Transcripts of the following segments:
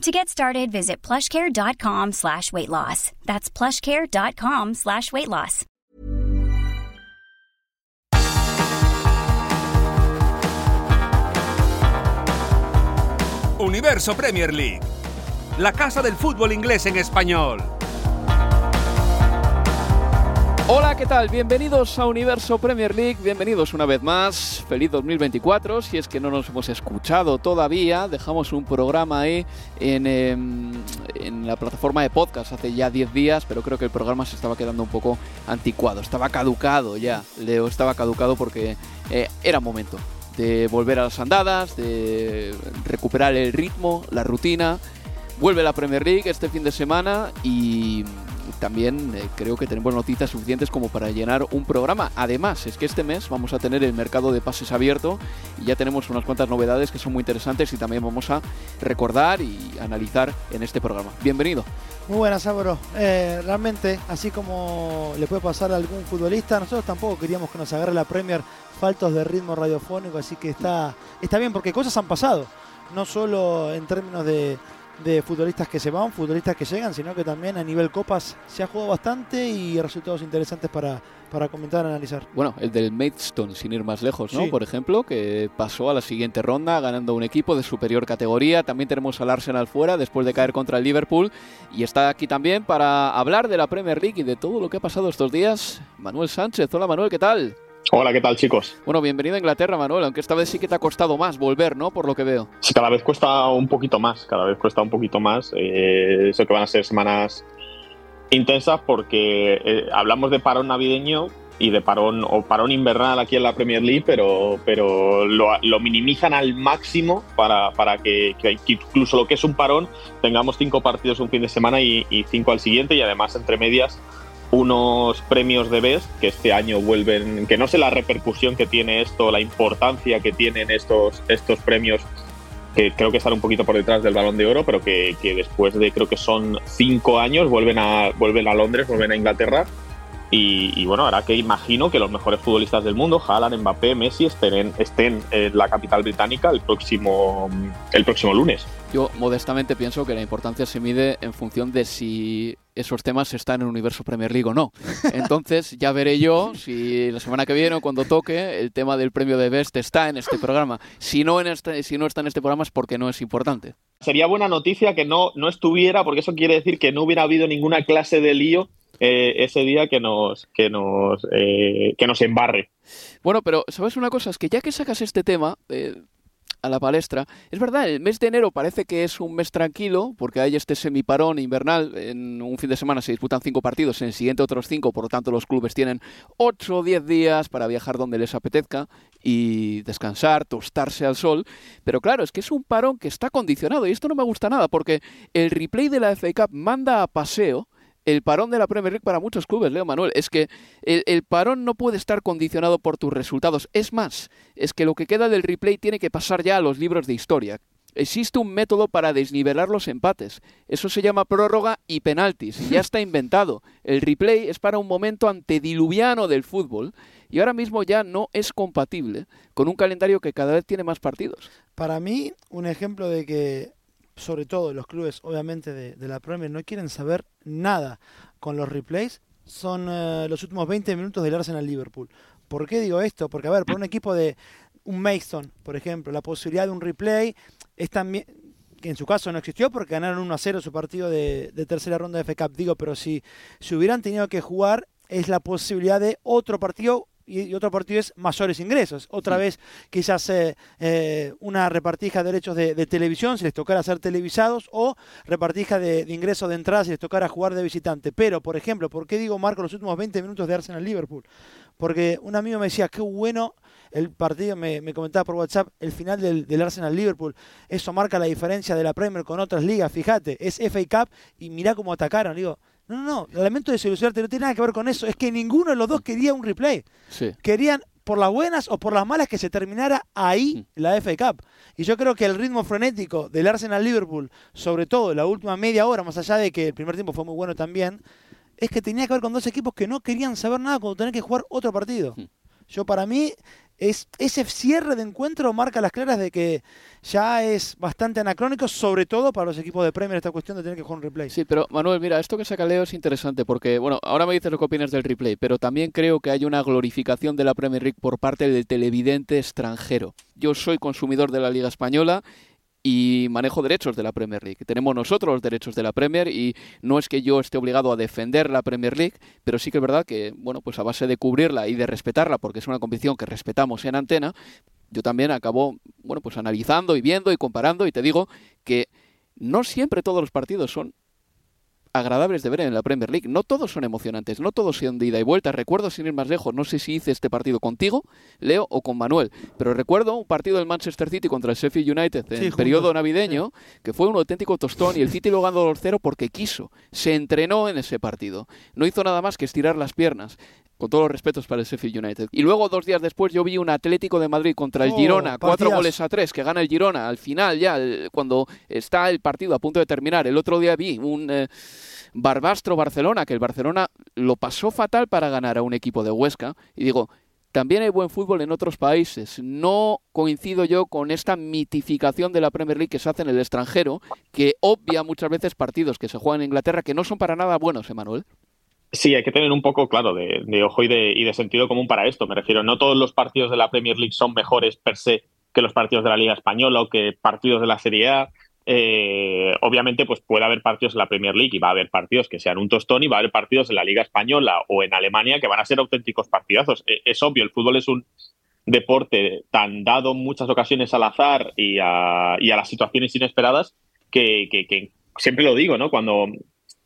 To get started, visit plushcare.com slash weight loss. That's plushcare.com slash weight loss. Universo Premier League. La casa del fútbol inglés en español. Hola, ¿qué tal? Bienvenidos a Universo Premier League, bienvenidos una vez más. Feliz 2024. Si es que no nos hemos escuchado todavía, dejamos un programa ahí en, em, en la plataforma de podcast hace ya 10 días, pero creo que el programa se estaba quedando un poco anticuado. Estaba caducado ya, Leo, estaba caducado porque eh, era momento de volver a las andadas, de recuperar el ritmo, la rutina. Vuelve la Premier League este fin de semana y también eh, creo que tenemos noticias suficientes como para llenar un programa. Además, es que este mes vamos a tener el mercado de pases abierto y ya tenemos unas cuantas novedades que son muy interesantes y también vamos a recordar y analizar en este programa. Bienvenido. Muy buenas, Álvaro. Eh, realmente, así como le puede pasar a algún futbolista, nosotros tampoco queríamos que nos agarre la Premier faltos de ritmo radiofónico, así que está, está bien porque cosas han pasado, no solo en términos de, de futbolistas que se van, futbolistas que llegan, sino que también a nivel copas se ha jugado bastante y resultados interesantes para, para comentar, analizar. Bueno, el del Maidstone, sin ir más lejos, ¿no? Por ejemplo, que pasó a la siguiente ronda ganando un equipo de superior categoría. También tenemos al Arsenal fuera después de caer contra el Liverpool. Y está aquí también para hablar de la Premier League y de todo lo que ha pasado estos días. Manuel Sánchez. Hola Manuel, ¿qué tal? Hola, ¿qué tal chicos? Bueno, bienvenido a Inglaterra, Manuel, aunque esta vez sí que te ha costado más volver, ¿no? Por lo que veo. Sí, cada vez cuesta un poquito más, cada vez cuesta un poquito más. Eh, eso que van a ser semanas intensas porque eh, hablamos de parón navideño y de parón o parón invernal aquí en la Premier League, pero, pero lo, minimizan al máximo para, para que, incluso lo que es un parón tengamos cinco partidos un fin de semana y, y cinco al siguiente y además entre medias unos premios de Best que este año vuelven, que no sé la repercusión que tiene esto, la importancia que tienen estos, estos premios, que creo que están un poquito por detrás del balón de oro, pero que, que después de creo que son cinco años vuelven a, vuelven a Londres, vuelven a Inglaterra y, bueno, ahora que imagino que los mejores futbolistas del mundo, Haaland, Mbappé, Messi, estén, estén en la capital británica el próximo, el próximo lunes. Yo modestamente pienso que la importancia se mide en función de si esos temas están en el universo Premier League o no. Entonces ya veré yo si la semana que viene o cuando toque el tema del premio de Best está en este programa. Si no, en este, si no está en este programa es porque no es importante. Sería buena noticia que no, no estuviera, porque eso quiere decir que no hubiera habido ninguna clase de lío eh, ese día que nos, que, nos, eh, que nos embarre. Bueno, pero ¿sabes una cosa? Es que ya que sacas este tema... Eh, a la palestra. Es verdad, el mes de enero parece que es un mes tranquilo, porque hay este semiparón invernal. En un fin de semana se disputan cinco partidos, en el siguiente otros cinco, por lo tanto los clubes tienen ocho o diez días para viajar donde les apetezca y descansar, tostarse al sol. Pero claro, es que es un parón que está condicionado y esto no me gusta nada, porque el replay de la FA Cup manda a paseo el parón de la Premier League para muchos clubes, Leo Manuel, es que el, parón no puede estar condicionado por tus resultados. Es más, es que lo que queda del replay tiene que pasar ya a los libros de historia. Existe un método para desnivelar los empates. Eso se llama prórroga y penaltis. Ya está inventado. El replay es para un momento antediluviano del fútbol y ahora mismo ya no es compatible con un calendario que cada vez tiene más partidos. Para mí, un ejemplo de que sobre todo los clubes obviamente de, la Premier no quieren saber nada con los replays, son eh, los últimos 20 minutos del Arsenal Liverpool. ¿Por qué digo esto? Porque, a ver, por un equipo de un Mason, por ejemplo, la posibilidad de un replay es también que en su caso no existió porque ganaron 1 a 0 su partido de, tercera ronda de Cup, digo, pero si, si hubieran tenido que jugar es la posibilidad de otro partido y, otro partido es mayores ingresos. Otra vez quizás eh, eh, una repartija de derechos de, televisión si les tocara ser televisados o repartija de, ingresos de entrada si les tocara jugar de visitante. Pero, por ejemplo, ¿por qué digo Marco los últimos 20 minutos de Arsenal-Liverpool? Porque un amigo me decía, qué bueno el partido, me, comentaba por WhatsApp, el final del, del Arsenal-Liverpool. Eso marca la diferencia de la Premier con otras ligas, fíjate, es FA Cup y mirá cómo atacaron. Digo, no, no, no, lamento desilusionarte, no tiene nada que ver con eso. Es que ninguno de los dos quería un replay. Querían por las buenas o por las malas que se terminara ahí mm. la FA Cup. Y yo creo que el ritmo frenético del Arsenal Liverpool, sobre todo la última media hora, más allá de que el primer tiempo fue muy bueno también, es que tenía que ver con dos equipos que no querían saber nada cuando tenían que jugar otro partido. Mm. Yo para mí es, ese cierre de encuentro marca las claras de que ya es bastante anacrónico, sobre todo para los equipos de Premier, esta cuestión de tener que jugar un replay. Sí, pero Manuel, mira, esto que saca Leo es interesante porque, bueno, ahora me dices lo que opinas del replay, pero también creo que hay una glorificación de la Premier League por parte del televidente extranjero. Yo soy consumidor de la Liga Española y manejo derechos de la Premier League. Tenemos nosotros los derechos de la Premier y no es que yo esté obligado a defender la Premier League, pero sí que es verdad que, bueno, pues a base de cubrirla y de respetarla, porque es una competición que respetamos en antena, yo también acabo, bueno, pues analizando y viendo y comparando y te digo que no siempre todos los partidos son agradables de ver en la Premier League. No todos son emocionantes, no todos son de ida y vuelta. Recuerdo, sin ir más lejos, no sé si hice este partido contigo, Leo, o con Manuel, pero recuerdo un partido del Manchester City contra el Sheffield United en el periodo navideño, que fue un auténtico tostón y el City lo ganó 2-0 porque quiso. Se entrenó en ese partido. No hizo nada más que estirar las piernas con todos los respetos para el Sheffield United. Y luego, dos días después, yo vi un Atlético de Madrid contra el oh, Girona, cuatro goles a tres, que gana el Girona al final, ya, cuando está el partido a punto de terminar. El otro día vi un eh, Barbastro Barcelona, que el Barcelona lo pasó fatal para ganar a un equipo de Huesca. Y digo, también hay buen fútbol en otros países. No coincido yo con esta mitificación de la Premier League que se hace en el extranjero, que obvia muchas veces partidos que se juegan en Inglaterra que no son para nada buenos, Emanuel. Sí, hay que tener un poco, claro, de, ojo y de, y de, sentido común para esto. Me refiero, no todos los partidos de la Premier League son mejores per se que los partidos de la Liga Española o que partidos de la Serie A. Eh, obviamente, pues puede haber partidos en la Premier League y va a haber partidos que sean un tostón y va a haber partidos en la Liga Española o en Alemania que van a ser auténticos partidazos. E, es, obvio, el fútbol es un deporte tan dado en muchas ocasiones al azar y a, y a las situaciones inesperadas que, que siempre lo digo, ¿no? Cuando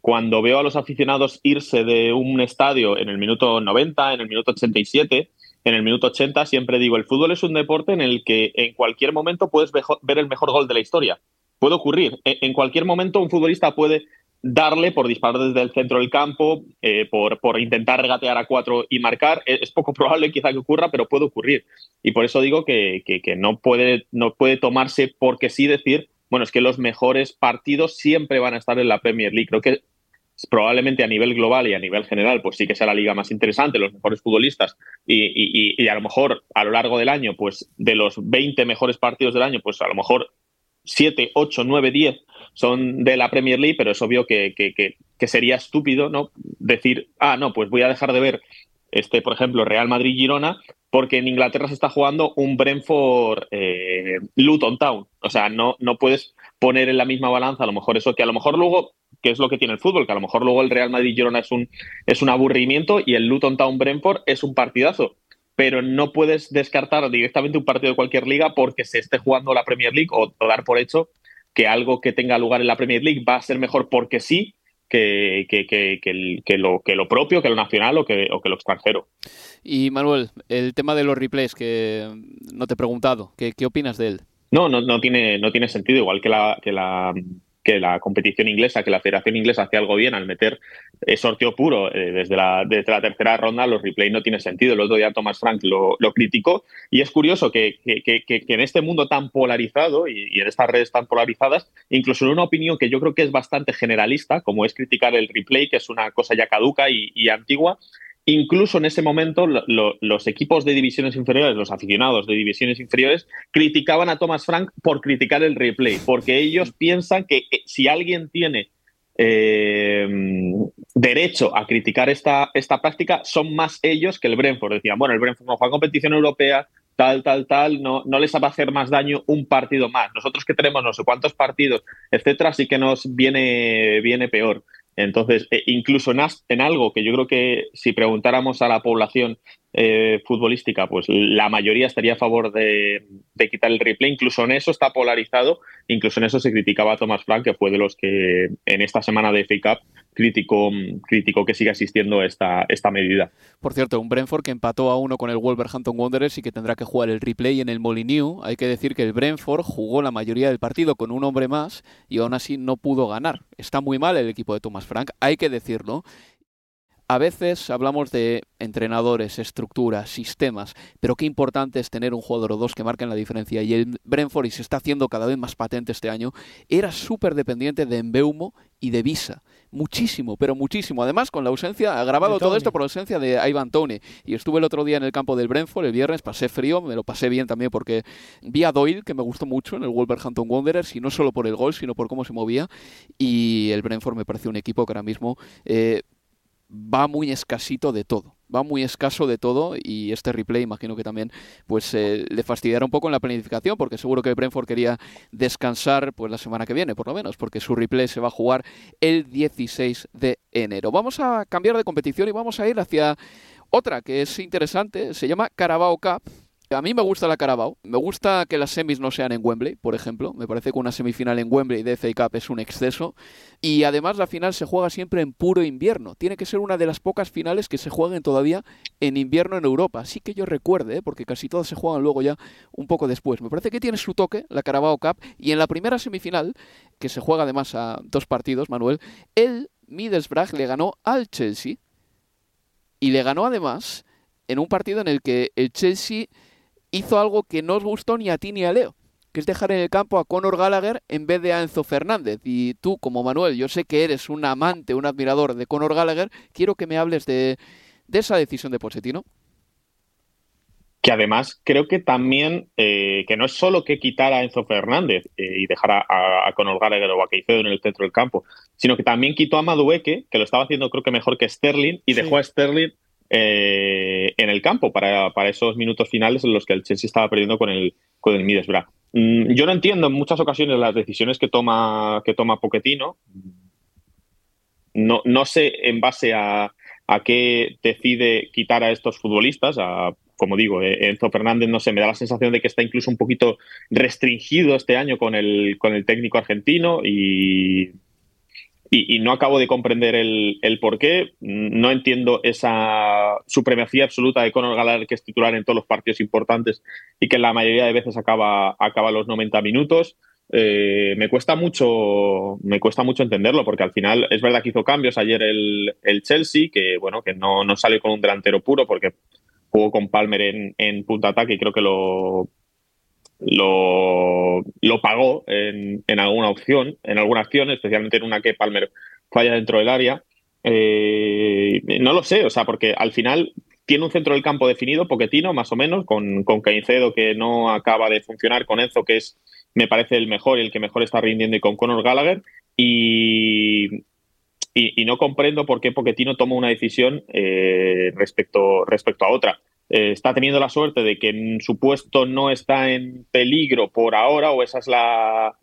cuando veo a los aficionados irse de un estadio en el minuto 90, en el minuto 87, en el minuto 80, siempre digo, el fútbol es un deporte en el que en cualquier momento puedes ver el mejor gol de la historia. Puede ocurrir. E, en cualquier momento un futbolista puede darle por disparar desde el centro del campo, eh, por, por, intentar regatear a cuatro y marcar. E, es poco probable quizá que ocurra, pero puede ocurrir. Y por eso digo que, que, no, puede, no puede tomarse porque sí decir, bueno, es que los mejores partidos siempre van a estar en la Premier League. Creo que probablemente a nivel global y a nivel general, pues sí que sea la liga más interesante, los mejores futbolistas y, a lo mejor a lo largo del año, pues de los 20 mejores partidos del año, pues a lo mejor 7, 8, 9, 10 son de la Premier League, pero es obvio que, que sería estúpido no decir, ah, no, pues voy a dejar de ver este, por ejemplo, Real Madrid-Girona, porque en Inglaterra se está jugando un Brentford eh, Luton Town. O sea, no, no puedes poner en la misma balanza a lo mejor eso, que a lo mejor luego, que es lo que tiene el fútbol, que a lo mejor luego el Real Madrid-Girona es un, es un aburrimiento y el Luton Town Brentford es un partidazo. Pero no puedes descartar directamente un partido de cualquier liga porque se esté jugando la Premier League o dar por hecho que algo que tenga lugar en la Premier League va a ser mejor porque sí que, que, lo, que lo propio, que lo nacional o que, o que lo extranjero. Y Manuel, el tema de los replays, que no te he preguntado, ¿qué, qué opinas de él? No, no, no, tiene, no tiene sentido, igual que la, que la que la competición inglesa, que la Federación Inglesa hacía algo bien al meter eh, sorteo puro eh, desde, la, desde la tercera ronda, los replays no tiene sentido. El otro día Thomas Frank lo, lo criticó y es curioso que, que, que, en este mundo tan polarizado y, en estas redes tan polarizadas, incluso en una opinión que yo creo que es bastante generalista, como es criticar el replay, que es una cosa ya caduca y antigua, Incluso en ese momento los equipos de divisiones inferiores, los aficionados de divisiones inferiores, criticaban a Thomas Frank por criticar el replay, porque ellos piensan que eh, si alguien tiene eh, derecho a criticar esta, esta práctica, son más ellos que el Brentford. Decían, bueno, el Brentford no juega competición europea, tal, tal, tal, no, no les va a hacer más daño un partido más. Nosotros que tenemos no sé cuántos partidos, etcétera, sí que nos viene, viene peor. Entonces, eh, incluso en, algo que yo creo que si preguntáramos a la población eh, futbolística, pues la mayoría estaría a favor de, quitar el replay. Incluso en eso está polarizado. Incluso en eso se criticaba a Thomas Frank, que fue de los que en esta semana de FA Cup criticó, que siga existiendo esta, esta medida. Por cierto, un Brentford que empató a uno con el Wolverhampton Wanderers y que tendrá que jugar el replay en el Molineux. Hay que decir que el Brentford jugó la mayoría del partido con un hombre más y aún así no pudo ganar. Está muy mal el equipo de Thomas Frank, hay que decirlo. A veces hablamos de entrenadores, estructuras, sistemas, pero qué importante es tener un jugador o dos que marquen la diferencia. Y el Brentford, y se está haciendo cada vez más patente este año, era súper dependiente de Embeumo y de Visa. Muchísimo, pero muchísimo. Además, con la ausencia, agravado todo esto por la ausencia de Ivan Tony. Y estuve el otro día en el campo del Brentford, el viernes, pasé frío, me lo pasé bien también porque vi a Doyle, que me gustó mucho en el Wolverhampton Wanderers, y no solo por el gol, sino por cómo se movía. Y el Brentford me parece un equipo que ahora mismo eh, va muy escasito de todo. Va muy escaso de todo y este replay imagino que también pues eh, le fastidiará un poco en la planificación porque seguro que Brentford quería descansar pues la semana que viene por lo menos porque su replay se va a jugar el 16 de enero. Vamos a cambiar de competición y vamos a ir hacia otra que es interesante, se llama Carabao Cup a mí me gusta la Carabao. Me gusta que las semis no sean en Wembley, por ejemplo. Me parece que una semifinal en Wembley de FA Cup es un exceso. Y además la final se juega siempre en puro invierno. Tiene que ser una de las pocas finales que se jueguen todavía en invierno en Europa. Así que yo recuerde, ¿eh? porque casi todas se juegan luego ya un poco después. Me parece que tiene su toque la Carabao Cup. Y en la primera semifinal, que se juega además a dos partidos, Manuel, el Middlesbrough le ganó al Chelsea. Y le ganó además en un partido en el que el Chelsea hizo algo que no os gustó ni a ti ni a Leo, que es dejar en el campo a Conor Gallagher en vez de a Enzo Fernández. Y tú, como Manuel, yo sé que eres un amante, un admirador de Conor Gallagher, quiero que me hables de, esa decisión de Pochettino. Que además creo que también, eh, que no es solo que quitar a Enzo Fernández eh, y dejar a, Conor Gallagher o a Caicedo en el centro del campo, sino que también quitó a Madueque, que lo estaba haciendo creo que mejor que Sterling, y dejó a Sterling eh, en el campo para, esos minutos finales en los que el Chelsea estaba perdiendo con el, con el Middlesbrough. Mm, yo no entiendo en muchas ocasiones las decisiones que toma, que toma Pochettino. No, no sé en base a, a qué decide quitar a estos futbolistas, como digo, eh, Enzo Fernández, no sé, me da la sensación de que está incluso un poquito restringido este año con el, con el técnico argentino y y, no acabo de comprender el, el, por qué. No entiendo esa supremacía absoluta de Conor Gallagher, que es titular en todos los partidos importantes y que la mayoría de veces acaba, acaba los 90 minutos. Eh, me cuesta mucho me cuesta mucho entenderlo porque al final es verdad que hizo cambios ayer el, el Chelsea que bueno que no, no sale con un delantero puro porque jugó con Palmer en, en punta ataque y creo que lo lo, pagó en, en, alguna opción, en alguna acción, especialmente en una que Palmer falla dentro del área. Eh, no lo sé, o sea, porque al final tiene un centro del campo definido, poquetino, más o menos, con, con Caicedo que no acaba de funcionar, con Enzo que es, me parece, el mejor y el que mejor está rindiendo, y con Conor Gallagher. Y, y, no comprendo por qué Poquetino toma una decisión eh, respecto, respecto a otra. Eh, está teniendo la suerte de que su puesto no está en peligro por ahora, o esa es la,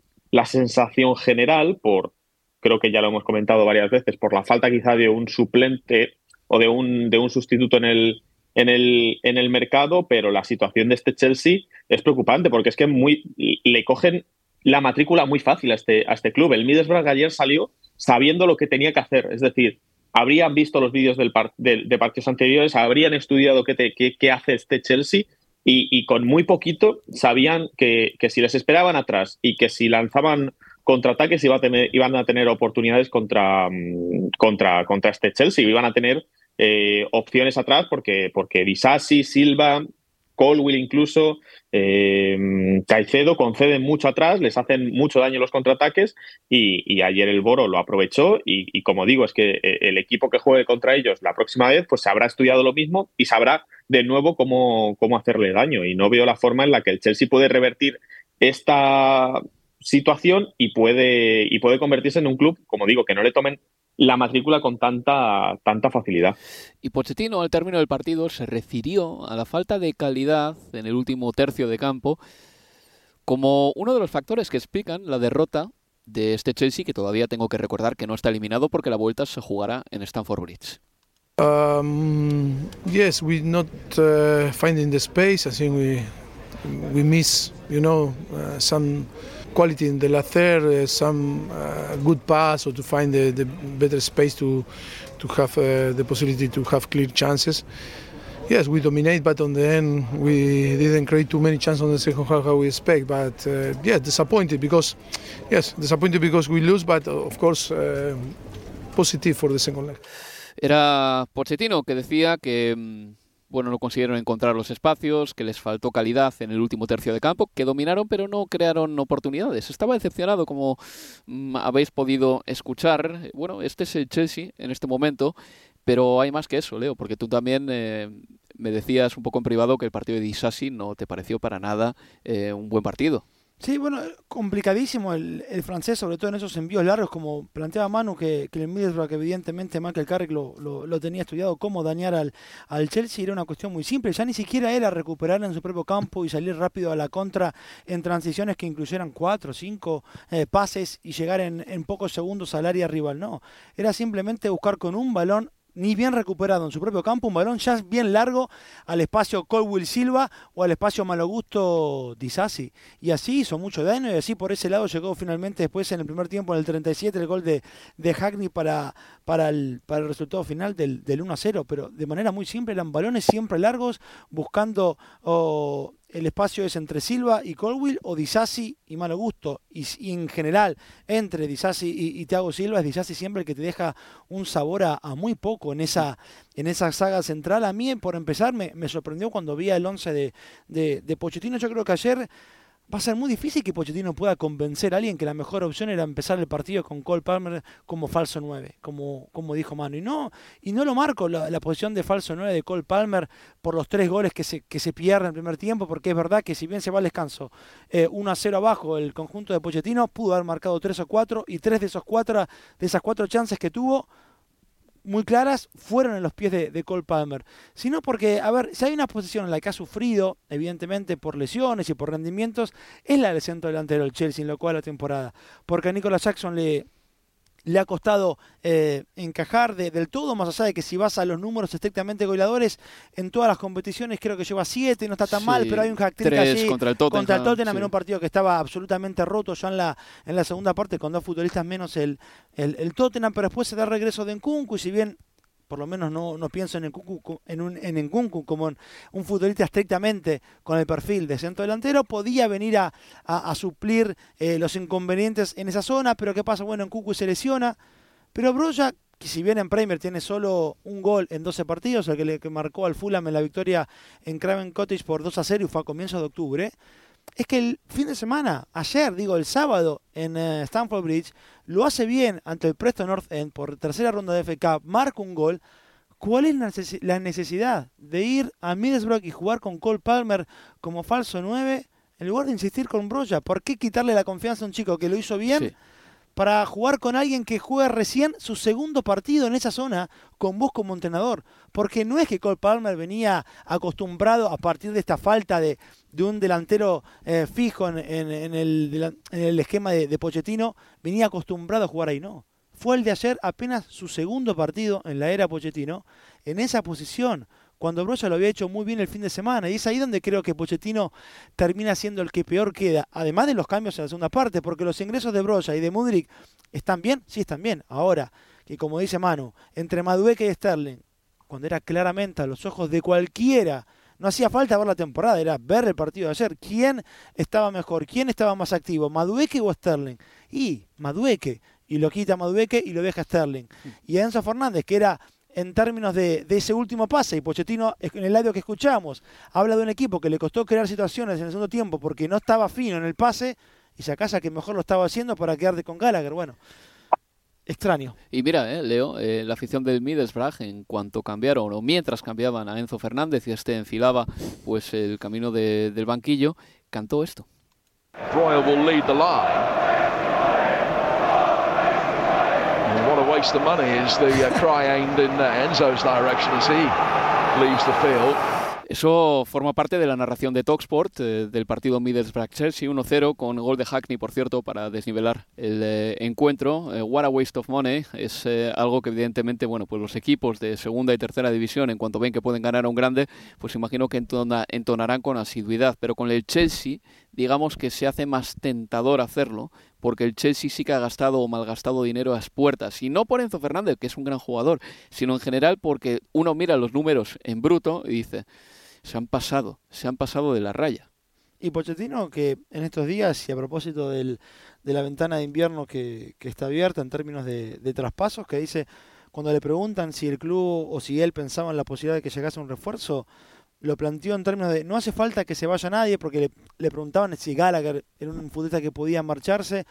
sensación general, por creo que ya lo hemos comentado varias veces, por la falta quizá de un suplente o de un, de un sustituto en el, en el, en el mercado, pero la situación de este Chelsea es preocupante porque es que muy, le cogen la matrícula muy fácil a este, a este club. El Middlesbrough ayer salió sabiendo lo que tenía que hacer, es decir, habrían visto los vídeos del de, partidos anteriores, habrían estudiado qué, hace este Chelsea y, con muy poquito sabían que, si les esperaban atrás y que si lanzaban contraataques iba a tener, iban a tener oportunidades contra, mm, contra, contra este Chelsea, iban a tener eh, opciones atrás porque, porque Disasi, Silva, Colwill incluso, eh, Caicedo conceden mucho atrás, les hacen mucho daño los contraataques y, ayer el Boro lo aprovechó y, como digo, es que eh, el equipo que juegue contra ellos la próxima vez pues se habrá estudiado lo mismo y sabrá de nuevo cómo, cómo hacerle daño. Y no veo la forma en la que el Chelsea puede revertir esta situación y puede, y puede convertirse en un club, como digo, que no le tomen la matrícula con tanta, tanta facilidad. Y Pochettino al término del partido se refirió a la falta de calidad en el último tercio de campo como uno de los factores que explican la derrota de este Chelsea que todavía tengo que recordar que no está eliminado porque la vuelta se jugará en Stamford Bridge. Um, yes, we not uh, finding the space. I think we we miss, you know, uh, some quality in the last third, uh, some uh, good pass, or to find the, the better space to to have uh, the possibility to have clear chances. Yes, we dominate, but on the end we didn't create too many chances on the second half how we expect. But uh, yeah, disappointed because, yes, disappointed because we lose, but of course uh, positive for the second leg. Era Pochettino que decía que mm, bueno, no consiguieron encontrar los espacios, que les faltó calidad en el último tercio de campo, que dominaron pero no crearon oportunidades. Estaba decepcionado, como mm, habéis podido escuchar. Bueno, este es el Chelsea en este momento, pero hay más que eso, Leo, porque tú también eh, me decías un poco en privado que el partido de Disasi no te pareció para nada eh, un buen partido. Sí, bueno, complicadísimo el, el, francés, sobre todo en esos envíos largos, como planteaba Manu, que, que el Middlesbrough, evidentemente Michael Carrick lo, lo, lo, tenía estudiado, cómo dañar al, al Chelsea, era una cuestión muy simple, ya ni siquiera era recuperar en su propio campo y salir rápido a la contra en transiciones que incluyeran cuatro, cinco eh, pases y llegar en, en pocos segundos al área rival, no, era simplemente buscar con un balón ni bien recuperado en su propio campo, un balón ya bien largo al espacio Colwill Silva o al espacio Malogusto Disasi. Y así hizo mucho daño y así por ese lado llegó finalmente después en el primer tiempo, en el 37, el gol de, de Hackney para, para, el, para el resultado final del, del 1 a 0. Pero de manera muy simple, eran balones siempre largos, buscando... Oh, el espacio es entre Silva y Colwill o Disasi y Malo Gusto. Y, en general, entre Disasi y, y Thiago Silva, es Disasi siempre el que te deja un sabor a, a, muy poco en esa, en esa saga central. A mí, por empezar, me, me sorprendió cuando vi el 11 de, de, de Pochettino. Yo creo que ayer va a ser muy difícil que Pochettino pueda convencer a alguien que la mejor opción era empezar el partido con Cole Palmer como falso 9, como, como dijo Manu. Y no, y no lo marco la, posición de falso 9 de Cole Palmer por los tres goles que se, que se pierden en el primer tiempo, porque es verdad que si bien se va al descanso eh, 1 a 0 abajo el conjunto de Pochettino, pudo haber marcado 3 o 4 y tres de, esos cuatro, de esas cuatro chances que tuvo muy claras fueron en los pies de, de, Cole Palmer, sino porque, a ver, si hay una posición en la que ha sufrido, evidentemente por lesiones y por rendimientos, es la del centro delantero del Chelsea en lo cual la temporada, porque a Nicolas Jackson le, le ha costado eh, encajar de, del todo, más allá de que si vas a los números estrictamente goleadores, en todas las competiciones creo que lleva 7, no está tan sí, mal, pero hay un hack allí contra el Tottenham, contra el Tottenham sí. en un partido que estaba absolutamente roto ya en la, en la segunda parte, con dos futbolistas menos el, el, el Tottenham, pero después se da regreso de Nkunku y si bien por lo menos no, no pienso en Nkunku, en, un, en Nkunku como en un futbolista estrictamente con el perfil de centro delantero, podía venir a, a, suplir eh, los inconvenientes en esa zona, pero ¿qué pasa? Bueno, Nkunku se lesiona, pero Broja, que si bien en Premier tiene solo un gol en 12 partidos, el que le que marcó al Fulham en la victoria en Craven Cottage por 2 a 0 y fue a comienzos de octubre, es que el fin de semana, ayer, digo, el sábado en uh, Stamford Bridge, lo hace bien ante el Preston North End por tercera ronda de FK, marca un gol. ¿Cuál es la necesidad de ir a Middlesbrough y jugar con Cole Palmer como falso 9 en lugar de insistir con Broya? ¿Por qué quitarle la confianza a un chico que lo hizo bien? Para jugar con alguien que juega recién su segundo partido en esa zona con vos como entrenador. Porque no es que Cole Palmer venía acostumbrado a partir de esta falta de, de un delantero eh, fijo en, en, en, el, en, el, esquema de, de Pochettino, venía acostumbrado a jugar ahí, no. Fue el de ayer apenas su segundo partido en la era Pochettino en esa posición cuando Broya lo había hecho muy bien el fin de semana. Y es ahí donde creo que Pochettino termina siendo el que peor queda, además de los cambios en la segunda parte, porque los ingresos de Broya y de Mudrik están bien, sí están bien. Ahora, que como dice Manu, entre Madueque y Sterling, cuando era claramente a los ojos de cualquiera, no hacía falta ver la temporada, era ver el partido de ayer. ¿Quién estaba mejor? ¿Quién estaba más activo? ¿Madueque o Sterling? Y Madueque. Y lo quita Madueque y lo deja Sterling. Y Enzo Fernández, que era en términos de, de, ese último pase. Y Pochettino, en el audio que escuchamos, habla de un equipo que le costó crear situaciones en el segundo tiempo porque no estaba fino en el pase y se acasa que mejor lo estaba haciendo para quedarte con Gallagher. Bueno, extraño. Y mira, eh, Leo, eh, la afición del Middlesbrough, en cuanto cambiaron o mientras cambiaban a Enzo Fernández y este enfilaba pues el camino de, del banquillo, cantó esto. Royal will lead the line. Waste of money is the uh, cry aimed in uh, Enzo's direction as he leaves the field. Eso forma parte de la narración de Talksport eh, del partido Middlesbrough-Chelsea 1-0 con gol de Hackney, por cierto, para desnivelar el eh, encuentro. Eh, what a waste of money es algo que evidentemente, bueno, pues los equipos de segunda y tercera división, en cuanto ven que pueden ganar a un grande, pues imagino que entonarán con asiduidad. Pero con el Chelsea, digamos que se hace más tentador hacerlo, porque el Chelsea sí que ha gastado o malgastado dinero a las puertas. Y no por Enzo Fernández, que es un gran jugador, sino en general porque uno mira los números en bruto y dice se han pasado, se han pasado de la raya. Y Pochettino, que en estos días, y a propósito del, de la ventana de invierno que, está abierta en términos de, traspasos, que dice, cuando le preguntan si el club o si él pensaba en la posibilidad de que llegase un refuerzo, lo planteó en términos de no hace falta que se vaya nadie, porque le, preguntaban si Gallagher era un futbolista que podía marcharse.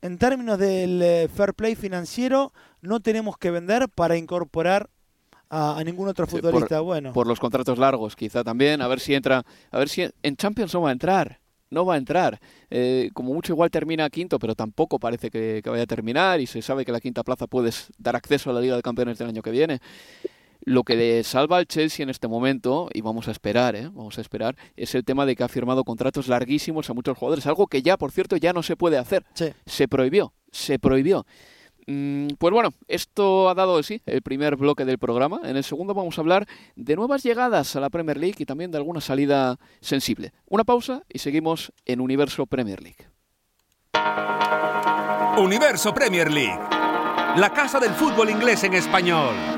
En términos del eh, fair play financiero, no tenemos que vender para incorporar a, ningún otro futbolista bueno. Por los contratos largos, quizá también. A ver si entra. A ver si en Champions no va a entrar. No va a entrar. Eh, como mucho igual termina quinto, pero tampoco parece que, vaya a terminar y se sabe que la quinta plaza puedes dar acceso a la Liga de Campeones del año que viene. Lo que le salva al Chelsea en este momento, y vamos a esperar, ¿eh? vamos a esperar, es el tema de que ha firmado contratos larguísimos a muchos jugadores, algo que ya, por cierto, ya no se puede hacer. Se prohibió, se prohibió. Mm, pues bueno, esto ha dado sí el primer bloque del programa. En el segundo vamos a hablar de nuevas llegadas a la Premier League y también de alguna salida sensible. Una pausa y seguimos en Universo Premier League. Universo Premier League, la casa del fútbol inglés en español.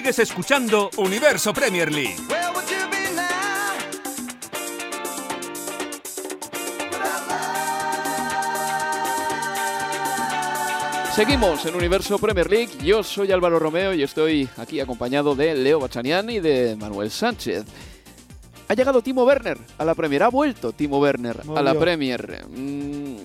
Sigues escuchando Universo Premier League. Seguimos en Universo Premier League. Yo soy Álvaro Romeo y estoy aquí acompañado de Leo Bachanian y de Manuel Sánchez. Ha llegado Timo Werner a la Premier, ha vuelto Timo Werner a la Premier. Mm,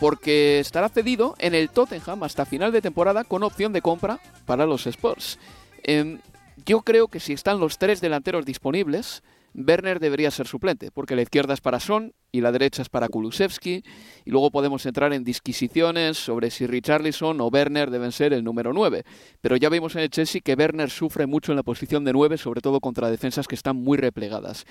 porque estará cedido en el Tottenham hasta final de temporada con opción de compra para los Spurs. Em, yo creo que si están los tres delanteros disponibles, Werner debería ser suplente, porque la izquierda es para Son y la derecha es para Kulusevski, y luego podemos entrar en disquisiciones sobre si Richarlison o Werner deben ser el número 9. Pero ya vimos en el Chelsea que Werner sufre mucho en la posición de 9, sobre todo contra defensas que están muy replegadas.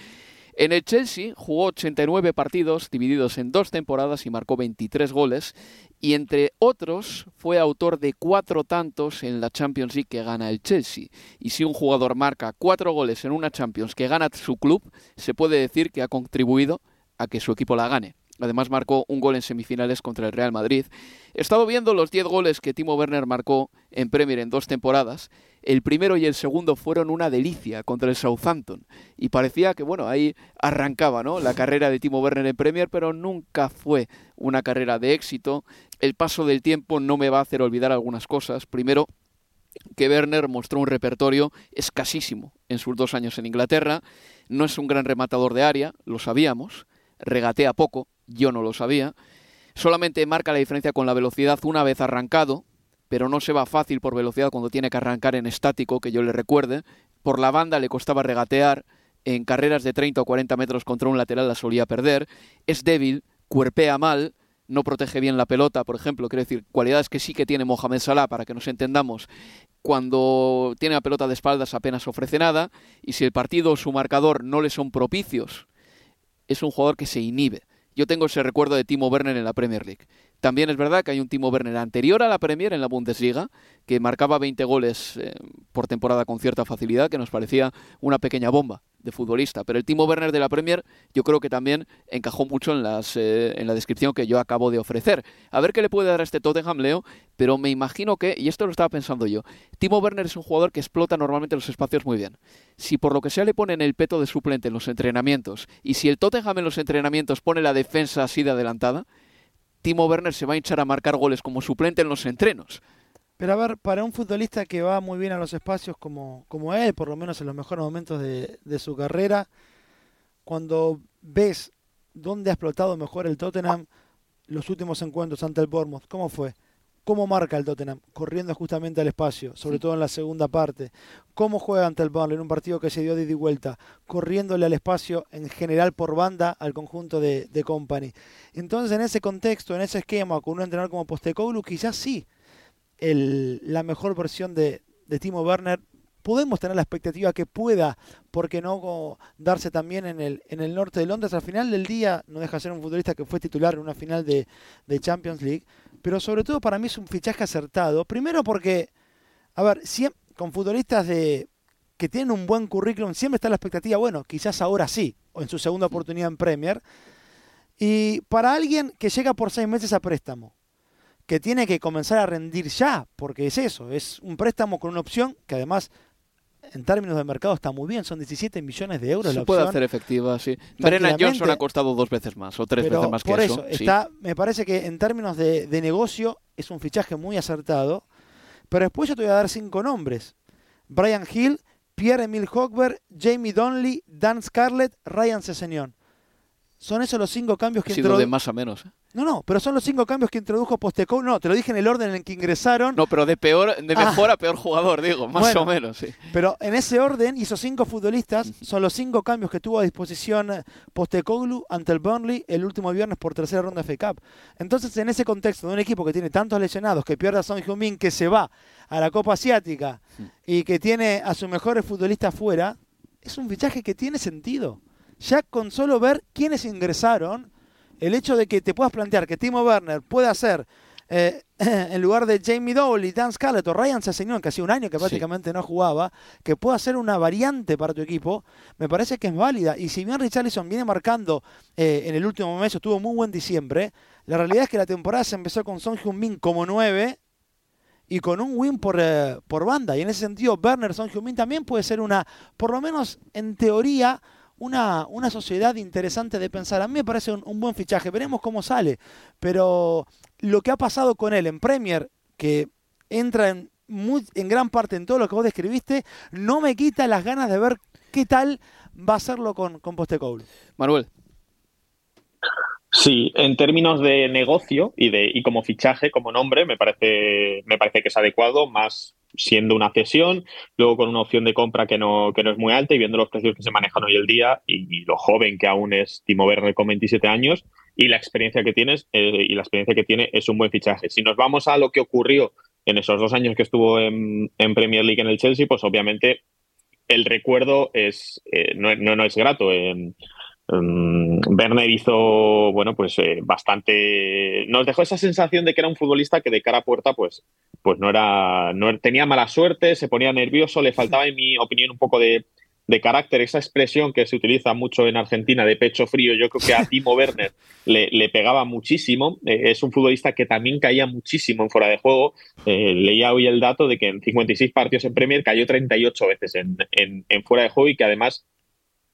En el Chelsea jugó 89 partidos divididos en dos temporadas y marcó 23 goles y entre otros fue autor de cuatro tantos en la Champions League que gana el Chelsea. Y si un jugador marca cuatro goles en una Champions que gana su club, se puede decir que ha contribuido a que su equipo la gane. Además marcó un gol en semifinales contra el Real Madrid. He estado viendo los 10 goles que Timo Werner marcó en Premier en dos temporadas. El primero y el segundo fueron una delicia contra el Southampton. Y parecía que, bueno, ahí arrancaba ¿no? la carrera de Timo Werner en Premier, pero nunca fue una carrera de éxito. El paso del tiempo no me va a hacer olvidar algunas cosas. Primero, que Werner mostró un repertorio escasísimo en sus dos años en Inglaterra. No es un gran rematador de área, lo sabíamos. Regatea poco, yo no lo sabía. Solamente marca la diferencia con la velocidad una vez arrancado, pero no se va fácil por velocidad cuando tiene que arrancar en estático, que yo le recuerde. Por la banda le costaba regatear, en carreras de 30 o 40 metros contra un lateral la solía perder. Es débil, cuerpea mal, no protege bien la pelota, por ejemplo, quiero decir, cualidades que sí que tiene Mohamed Salah, para que nos entendamos, cuando tiene la pelota de espaldas apenas ofrece nada, y si el partido o su marcador no le son propicios, es un jugador que se inhibe. Yo tengo ese recuerdo de Timo Werner en la Premier League. También es verdad que hay un Timo Werner anterior a la Premier en la Bundesliga, que marcaba 20 goles eh, por temporada con cierta facilidad, que nos parecía una pequeña bomba de futbolista. Pero el Timo Werner de la Premier yo creo que también encajó mucho en, las, eh, en la descripción que yo acabo de ofrecer. A ver qué le puede dar a este Tottenham, Leo, pero me imagino que, y esto lo estaba pensando yo, Timo Werner es un jugador que explota normalmente los espacios muy bien. Si por lo que sea le ponen el peto de suplente en los entrenamientos, y si el Tottenham en los entrenamientos pone la defensa así de adelantada, Timo Werner se va a hinchar a marcar goles como suplente en los entrenos. Pero a ver, para un futbolista que va muy bien a los espacios como, como él, por lo menos en los mejores momentos de, de su carrera, cuando ves dónde ha explotado mejor el Tottenham los últimos encuentros ante el Bournemouth, ¿cómo fue? ¿Cómo marca el Tottenham? Corriendo justamente al espacio, sobre todo en la segunda parte. ¿Cómo juega ante el Burnley en un partido que se dio de ida y vuelta? Corriéndole al espacio en general por banda al conjunto de, de Company. Entonces, en ese contexto, en ese esquema, con un entrenador como Postecoglou, quizás sí el, la mejor versión de, de Timo Werner podemos tener la expectativa que pueda, porque no darse también en el, en el norte de Londres. Al final del día no deja de ser un futbolista que fue titular en una final de, de Champions League, pero sobre todo para mí es un fichaje acertado. Primero porque, a ver, siempre, con futbolistas de que tienen un buen currículum, siempre está la expectativa, bueno, quizás ahora sí, o en su segunda oportunidad en Premier. Y para alguien que llega por seis meses a préstamo, que tiene que comenzar a rendir ya, porque es eso, es un préstamo con una opción que además en términos de mercado está muy bien, son 17 millones de euros. Se la puede opción. hacer efectiva, sí. Brennan Johnson ha costado dos veces más o tres Pero veces más por que eso, sí. está, me parece que en términos de, de negocio es un fichaje muy acertado. Pero después yo te voy a dar cinco nombres. Brian Hill, Pierre-Emile Hochberg, Jamie Donnelly, Dan Scarlett, Ryan Sessegnon. Son esos los cinco cambios que sido de introdujo. más a menos. ¿eh? No, no, pero son los cinco cambios que introdujo Postecoglou. No, te lo dije en el orden en el que ingresaron. No, pero de peor, de Ah. mejor a peor jugador, digo, más Bueno, o menos, sí. Pero en ese orden, y esos cinco futbolistas son los cinco cambios que tuvo a disposición eh, Postecoglou ante el Burnley el último viernes por tercera ronda de FA Cup. Entonces, en ese contexto de un equipo que tiene tantos lesionados, que pierde a Son Heung-min, que se va a la Copa Asiática y que tiene a sus mejores futbolistas fuera, es un fichaje que tiene sentido. Ya con solo ver quiénes ingresaron, el hecho de que te puedas plantear que Timo Werner pueda ser eh, en lugar de Jamie Dowley, Dan Scarlett o Ryan Sessegnon, que hacía un año que prácticamente no jugaba, que pueda ser una variante para tu equipo, me parece que es válida. Y si bien Richarlison viene marcando eh, en el último mes, tuvo muy buen diciembre, la realidad es que la temporada se empezó con Son Heung-min como 9 y con un win por, eh, por banda. Y en ese sentido, Werner Son Heung-min también puede ser una, por lo menos en teoría, una, una sociedad interesante de pensar. A mí me parece un, un buen fichaje. Veremos cómo sale. Pero lo que ha pasado con él en Premier, que entra en, muy- en gran parte en todo lo que vos describiste, no me quita las ganas de ver qué tal va a hacerlo con, con Postecoglou. Manuel. Sí, en términos de negocio y de y como fichaje, como nombre, me parece, me parece que es adecuado, más siendo una cesión, luego con una opción de compra que no, que no es muy alta y viendo los precios que se manejan hoy el día y, lo joven que aún es Timo Werner con 27 años y la experiencia que tienes eh, y la experiencia que tiene es un buen fichaje. Si nos vamos a lo que ocurrió en esos dos años que estuvo en, Premier League en el Chelsea, pues obviamente el recuerdo es eh, no, no, es grato. Um, Werner hizo, bueno, pues eh, bastante. Nos dejó esa sensación de que era un futbolista que de cara a puerta, pues, pues no era. No tenía mala suerte, se ponía nervioso, le faltaba, en mi opinión, un poco de, de carácter, esa expresión que se utiliza mucho en Argentina de pecho frío, yo creo que a Timo Werner le, le, pegaba muchísimo. Eh, es un futbolista que también caía muchísimo en fuera de juego. Eh, leía hoy el dato de que en 56 partidos en Premier cayó 38 veces en, en, en fuera de juego y que además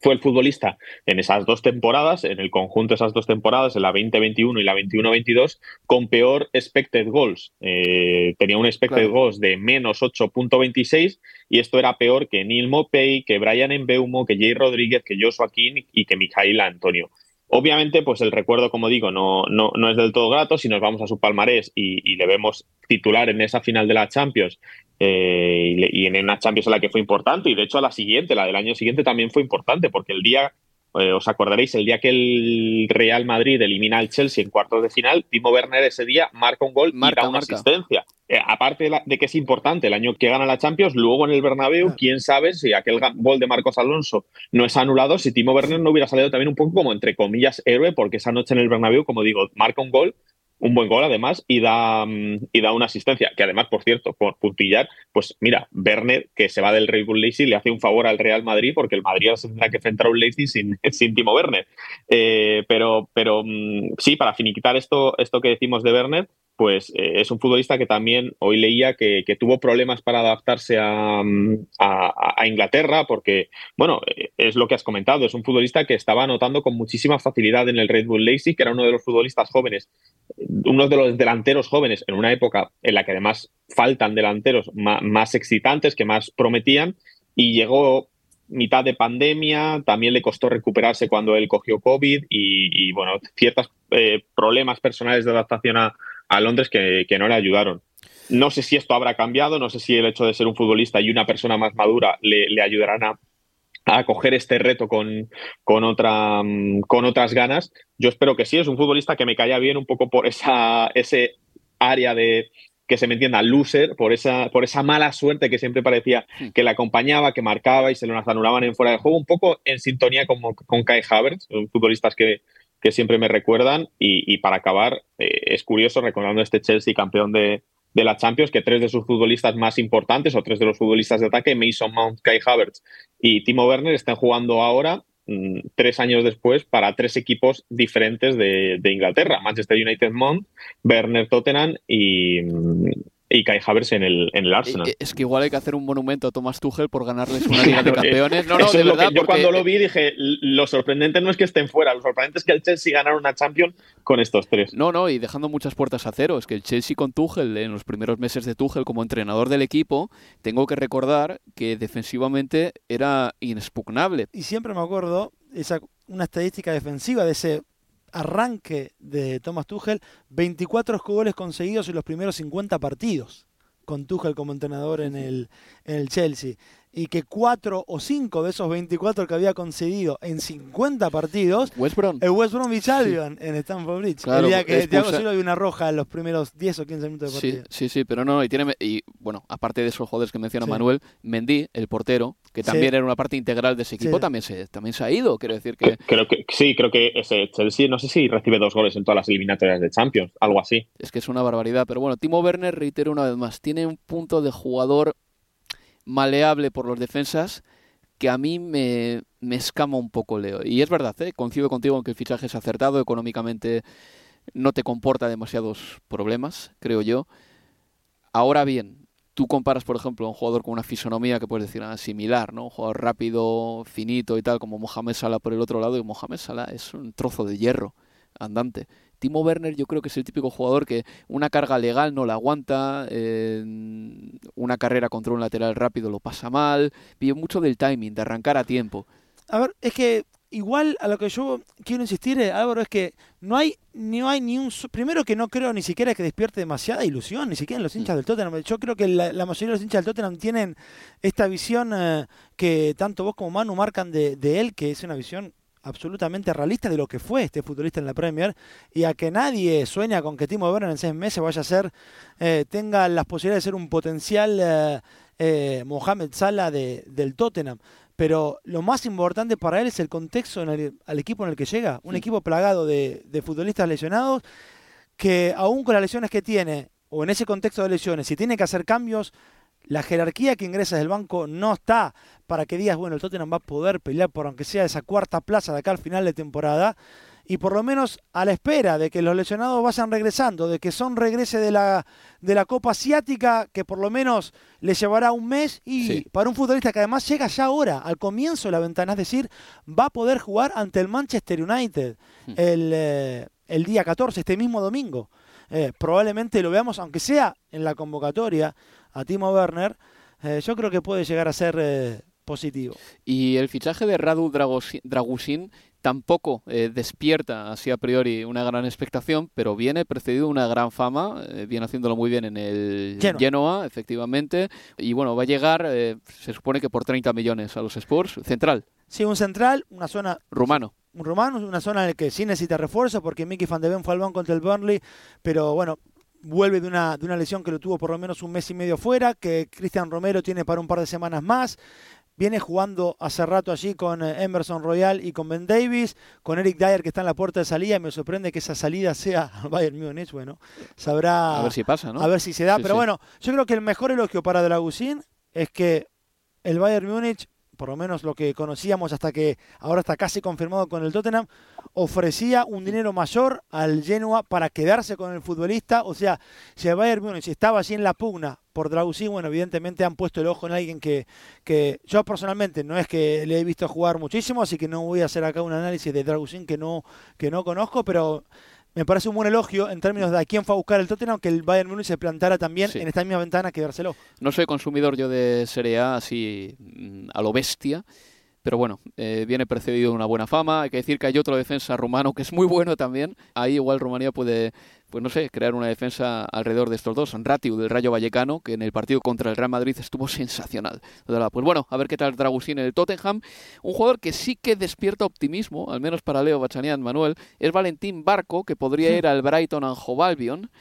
fue el futbolista en esas dos temporadas, en el conjunto de esas dos temporadas, en la 2021 y la 21-22, con peor expected goals. Eh, tenía un expected goals de menos 8.26 y esto era peor que Neil Mopey, que Brian Embeumo, que Jay Rodríguez, que Joshua King y que Mijail Antonio. Obviamente, pues el recuerdo, como digo, no, no, no, es del todo grato. Si nos vamos a su palmarés y, y le vemos titular en esa final de la Champions eh, y, y, en una Champions en la que fue importante, y de hecho a la siguiente, la del año siguiente, también fue importante, porque el día, eh, os acordaréis, el día que el Real Madrid elimina al Chelsea en cuartos de final, Timo Werner ese día marca un gol marca, y da una marca. asistencia. Eh, aparte de, la, de, que es importante el año que gana la Champions, luego en el Bernabéu, claro. quién sabe si aquel gol de Marcos Alonso no es anulado, si Timo Werner no hubiera salido también un poco como entre comillas héroe, porque esa noche en el Bernabéu, como digo, marca un gol un buen gol además y da, y da una asistencia, que además, por cierto, por puntillar, pues mira, Werner, que se va del Red Bull Leipzig, le hace un favor al Real Madrid porque el Madrid se tendrá que enfrentar a un Leipzig sin, sin Timo Werner. Eh, pero pero sí, para finiquitar esto, esto que decimos de Werner, pues eh, es un futbolista que también hoy leía que, tuvo problemas para adaptarse a, a, a, Inglaterra, porque, bueno, eh, es lo que has comentado, es un futbolista que estaba anotando con muchísima facilidad en el Red Bull Leipzig, que era uno de los futbolistas jóvenes, uno de los delanteros jóvenes en una época en la que además faltan delanteros más, excitantes, que más prometían, y llegó mitad de pandemia, también le costó recuperarse cuando él cogió COVID y, y bueno, ciertos eh, problemas personales de adaptación a, a Londres que, que, no le ayudaron. No sé si esto habrá cambiado, no sé si el hecho de ser un futbolista y una persona más madura le, le ayudarán a, a coger este reto con, con, otra, con otras ganas. Yo espero que sí, es un futbolista que me caía bien un poco por esa, ese área de, que se me entienda, loser, por esa, por esa mala suerte que siempre parecía que le acompañaba, que marcaba y se lo anulaban en fuera de juego, un poco en sintonía con, con Kai Havertz, futbolistas que, que siempre me recuerdan. Y, y para acabar, eh, es curioso recordando este Chelsea campeón de, de, la Champions, que tres de sus futbolistas más importantes o tres de los futbolistas de ataque, Mason Mount, Kai Havertz y Timo Werner, están jugando ahora, mmm, tres años después, para tres equipos diferentes de, de Inglaterra: Manchester United Mount, Werner Tottenham y, y Kai Havertz en el, en el Arsenal. Es que igual hay que hacer un monumento a Thomas Tuchel por ganarles una Liga de Campeones. No, no, Eso de es lo verdad. que yo porque- cuando lo vi dije, lo sorprendente no es que estén fuera, lo sorprendente es que el Chelsea ganara una Champions con estos tres. No, no, y dejando muchas puertas a cero. Es que el Chelsea con Tuchel, en los primeros meses de Tuchel como entrenador del equipo, tengo que recordar que defensivamente era inexpugnable. Y siempre me acuerdo esa una estadística defensiva de ese arranque de Thomas Tuchel, 24 goles conseguidos en los primeros 50 partidos con Tuchel como entrenador en el, en el Chelsea. Y que 4 o 5 de esos 24 que había concedido en 50 partidos, West Brom. el West Bromwich Albion en Stamford Bridge. Claro, el día que Thiago Silva dio una roja en los primeros 10 o 15 minutos de Sí, partido. sí, sí, pero no, y tiene y bueno, aparte de esos jugadores que menciona Sí. Manuel, Mendy, el portero, que Sí. también era una parte integral de ese equipo, Sí. también se también se ha ido, quiero decir que Creo que sí, creo que ese Chelsea, no sé si recibe dos goles en todas las eliminatorias de Champions, algo así. es que es una barbaridad, pero bueno, Timo Werner reitero una vez más, tiene un punto de jugador maleable por los defensas que a mí me, me escama un poco, Leo. Y es verdad, ¿eh? coincido contigo en que el fichaje es acertado, económicamente no te comporta demasiados problemas, creo yo. Ahora bien, tú comparas, por ejemplo, a un jugador con una fisonomía que puedes decir ah, similar, ¿no? Un jugador rápido, finito y tal, como Mohamed Salah por el otro lado, y Mohamed Salah es un trozo de hierro andante. Timo Werner yo creo que es el típico jugador que una carga legal no la aguanta, eh, una carrera contra un lateral rápido lo pasa mal, pide mucho del timing, de arrancar a tiempo. A ver, es que igual a lo que yo quiero insistir, eh, Álvaro, es que no hay, no hay ni un... Primero que no creo ni siquiera que despierte demasiada ilusión, ni siquiera en los hinchas del Tottenham. Yo creo que la, la mayoría de los hinchas del Tottenham tienen esta visión eh, que tanto vos como Manu marcan de, de él, que es una visión absolutamente realista de lo que fue este futbolista en la Premier y a que nadie sueña con que Timo Werner en seis meses vaya a ser eh, tenga las posibilidades de ser un potencial eh, eh, Mohamed Salah de, del Tottenham pero lo más importante para él es el contexto en el, al equipo en el que llega. Un equipo plagado de, de futbolistas lesionados que aún con las lesiones que tiene, o en ese contexto de lesiones, si tiene que hacer cambios, la jerarquía que ingresa del banco no está para que digas, bueno, el Tottenham va a poder pelear por aunque sea esa cuarta plaza de acá al final de temporada. Y por lo menos a la espera de que los lesionados vayan regresando, de que Son regrese de la, de la Copa Asiática, que por lo menos le llevará un mes, y para un futbolista que además llega ya ahora, al comienzo de la ventana, es decir, va a poder jugar ante el Manchester United el, eh, el día 14, este mismo domingo. Eh, probablemente lo veamos, aunque sea en la convocatoria, a Timo Werner, eh, yo creo que puede llegar a ser eh, positivo. Y el fichaje de Radu Dragusin tampoco eh, despierta así a priori una gran expectación, pero viene precedido de una gran fama, eh, viene haciéndolo muy bien en el Genoa. Genoa, efectivamente, y bueno, va a llegar, eh, se supone que por 30 millones a los Spurs, central, Sí, un central, una zona rumano. un romano, una zona en la que sí necesita refuerzo porque Mickey Van de Ven fue al banco contra el Burnley, pero bueno, vuelve de una, de una lesión que lo tuvo por lo menos un mes y medio fuera, que Cristian Romero tiene para un par de semanas más. Viene jugando hace rato allí con eh, Emerson Royal y con Ben Davis, con Eric Dyer que está en la puerta de salida y me sorprende que esa salida sea al Bayern Múnich, bueno, sabrá A ver si pasa, ¿no? a ver si se da, Sí, pero sí. bueno, yo creo que el mejor elogio para Dragusín es que el Bayern Múnich, por lo menos lo que conocíamos hasta que ahora está casi confirmado con el Tottenham, ofrecía un dinero mayor al Genoa para quedarse con el futbolista. O sea, si el Bayern Múnich estaba allí en la pugna por Dragusín, bueno, evidentemente han puesto el ojo en alguien que, que yo personalmente no es que le he visto jugar muchísimo, así que no voy a hacer acá un análisis de Dragusín que no, que no conozco, pero me parece un buen elogio en términos de a quién fue a buscar el Tottenham que el Bayern Múnich se plantara también Sí. en esta misma ventana que dárselo. No soy consumidor yo de Serie A así mm, a lo bestia, pero bueno, eh, viene precedido de una buena fama. Hay que decir que hay otro defensa rumano que es muy bueno también. Ahí igual Rumanía puede, pues no sé, crear una defensa alrededor de estos dos. Ratiu del Rayo Vallecano, que en el partido contra el Real Madrid estuvo sensacional. Pues bueno, a ver qué tal Dragusín en el Tottenham. Un jugador que sí que despierta optimismo, al menos para Leo Bachanian Manuel, es Valentín Barco, que podría ir al Brighton and Hove Albion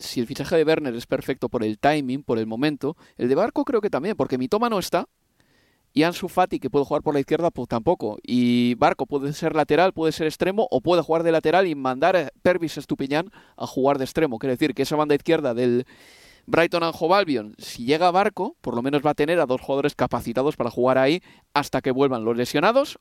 si el fichaje de Werner es perfecto por el timing, por el momento, el de Barco creo que también, porque Mitoma no está y Ansu Fati, que puede jugar por la izquierda, pues tampoco. Y Barco puede ser lateral, puede ser extremo o puede jugar de lateral y mandar a Pervis Estupiñán a jugar de extremo. Quiere decir que esa banda izquierda del Brighton and Hove Albion, si llega Barco, por lo menos va a tener a dos jugadores capacitados para jugar ahí hasta que vuelvan los lesionados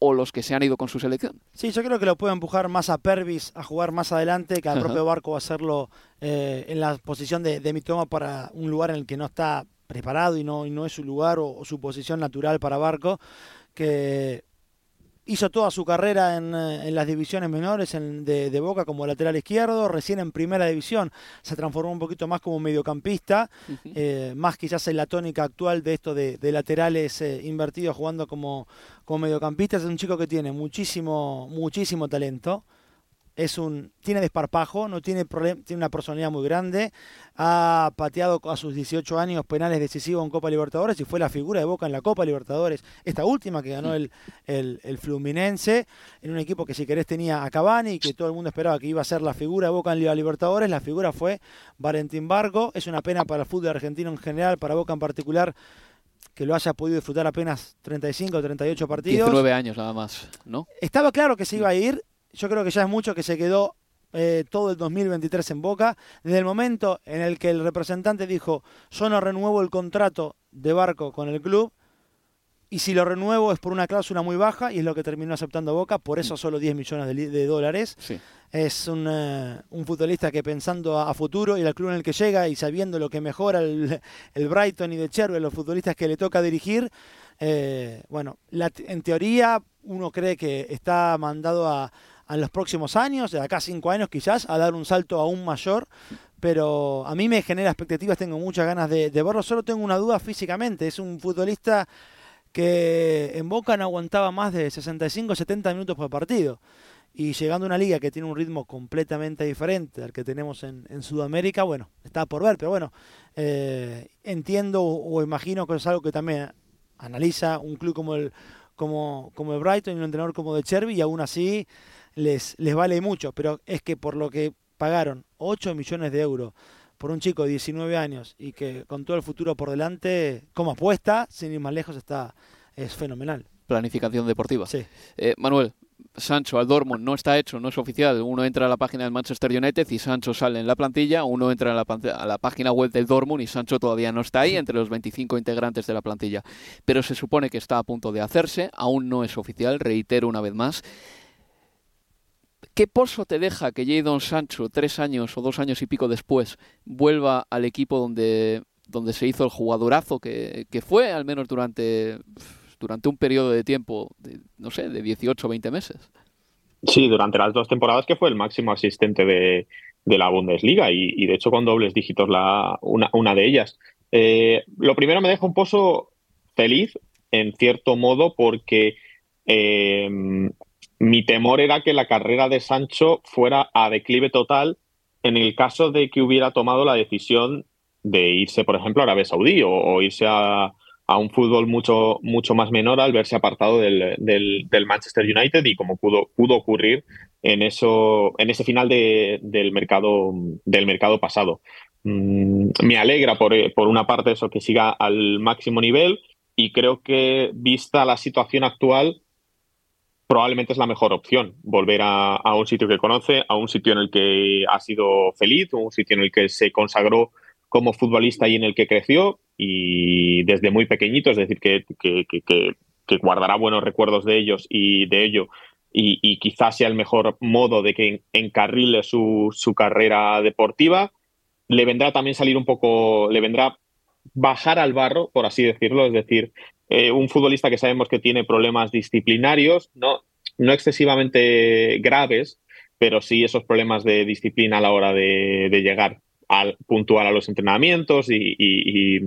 o los que se han ido con su selección. Sí, yo creo que lo puede empujar más a Pervis a jugar más adelante que al Ajá. propio Barco a hacerlo eh, en la posición de, de Mitoma para un lugar en el que no está preparado y no, y no es su lugar o, o su posición natural para Barco, que hizo toda su carrera en, eh, en las divisiones menores en- de, de Boca como lateral izquierdo, recién en primera división se transformó un poquito más como mediocampista, eh, más quizás en la tónica actual de esto de, de laterales eh, invertidos jugando como, como mediocampista. Es un chico que tiene muchísimo, muchísimo talento. Es un, tiene desparpajo, no tiene problem- tiene una personalidad muy grande. Ha pateado a sus 18 años penales decisivos en Copa Libertadores y fue la figura de Boca en la Copa Libertadores. Esta última que ganó el, el, el Fluminense, en un equipo que si querés tenía a Cavani y que todo el mundo esperaba que iba a ser la figura de Boca en Liga Libertadores. La figura fue Valentín Barco. Es una pena para el fútbol argentino en general, para Boca en particular, que lo haya podido disfrutar apenas 35 o 38 partidos. 19 años nada más, ¿no? Estaba claro que se iba a ir. Yo creo que ya es mucho que se quedó eh, todo el 2023 en Boca. Desde el momento en el que el representante dijo, yo no renuevo el contrato de Barco con el club, y si lo renuevo es por una cláusula muy baja, y es lo que terminó aceptando Boca, por eso solo 10 millones de, dólares. Sí. Es un, eh, un futbolista que pensando a, a futuro y al club en el que llega y sabiendo lo que mejora el, el Brighton y de Cherwell, los futbolistas que le toca dirigir, eh, bueno, la- en teoría uno cree que está mandado a, a los próximos años, de acá cinco años quizás, a dar un salto aún mayor, pero a mí me genera expectativas, tengo muchas ganas de, de verlo, solo tengo una duda físicamente, es un futbolista que en Boca no aguantaba más de 65 70 minutos por partido. Y llegando a una liga que tiene un ritmo completamente diferente al que tenemos en, en Sudamérica, bueno, está por ver, pero bueno, eh, entiendo o, o imagino que es algo que también analiza un club como el, como, como el Brighton y un entrenador como de Cherby y aún así les, les vale mucho, pero es que por lo que pagaron 8 millones de euros por un chico de 19 años y que con todo el futuro por delante, como apuesta, sin ir más lejos, está es fenomenal. Planificación deportiva. Sí. Eh, Manuel, Sancho al Dortmund no está hecho, no es oficial. Uno entra a la página del Manchester United y Sancho sale en la plantilla. Uno entra a la, a la, página web del Dortmund y Sancho todavía no está ahí entre los 25 integrantes de la plantilla. Pero se supone que está a punto de hacerse. Aún no es oficial, reitero una vez más. ¿Qué pozo te deja que Jadon Sancho, tres años o dos años y pico después, vuelva al equipo donde, donde se hizo el jugadorazo que, que fue, al menos durante durante un periodo de tiempo, de, no sé, de 18 o 20 meses. Sí, durante las dos temporadas que fue el máximo asistente de, la Bundesliga y, de hecho con dobles dígitos la, una, de ellas. Eh, lo primero me deja un pozo feliz, en cierto modo, porque eh, mi temor era que la carrera de Sancho fuera a declive total en el caso de que hubiera tomado la decisión de irse, por ejemplo, a Arabia Saudí o irse a, un fútbol mucho, mucho más menor al verse apartado del, del, Manchester United y como pudo, pudo ocurrir en, eso, en ese final de, del, mercado, del mercado pasado. Mm, me alegra por, por una parte eso que siga al máximo nivel y creo que vista la situación actual probablemente es la mejor opción volver a, un sitio que conoce, a un sitio en el que ha sido feliz, un sitio en el que se consagró como futbolista y en el que creció y desde muy pequeñito, es decir, que, guardará buenos recuerdos de ellos y de ello y, quizás sea el mejor modo de que encarrile su, su carrera deportiva. Le vendrá también salir un poco, le vendrá bajar al barro, por así decirlo, es decir, eh, un futbolista que sabemos que tiene problemas disciplinarios, no, no excesivamente graves, pero sí esos problemas de disciplina a la hora de, llegar al, puntual a los entrenamientos y,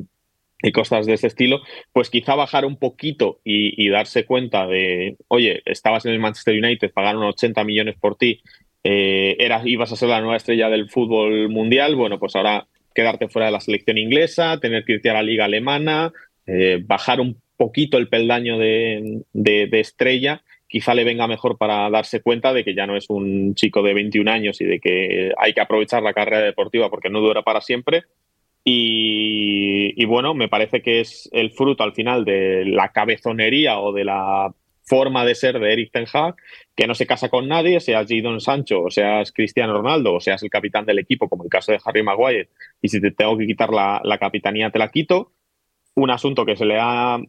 cosas de ese estilo, pues quizá bajar un poquito y, darse cuenta de, oye, estabas en el Manchester United, pagaron 80 millones por ti, eh, eras, ibas a ser la nueva estrella del fútbol mundial, bueno, pues ahora quedarte fuera de la selección inglesa, tener que irte a la liga alemana, eh, bajar un poquito el peldaño de, de, estrella, quizá le venga mejor para darse cuenta de que ya no es un chico de 21 años y de que hay que aprovechar la carrera deportiva porque no dura para siempre. Y, bueno, me parece que es el fruto al final de la cabezonería o de la forma de ser de Eric Ten Hag, que no se casa con nadie, seas Jadon Sancho, o seas Cristiano Ronaldo, o seas el capitán del equipo, como el caso de Harry Maguire, y si te tengo que quitar la, capitanía, te la quito. Un asunto que se le ha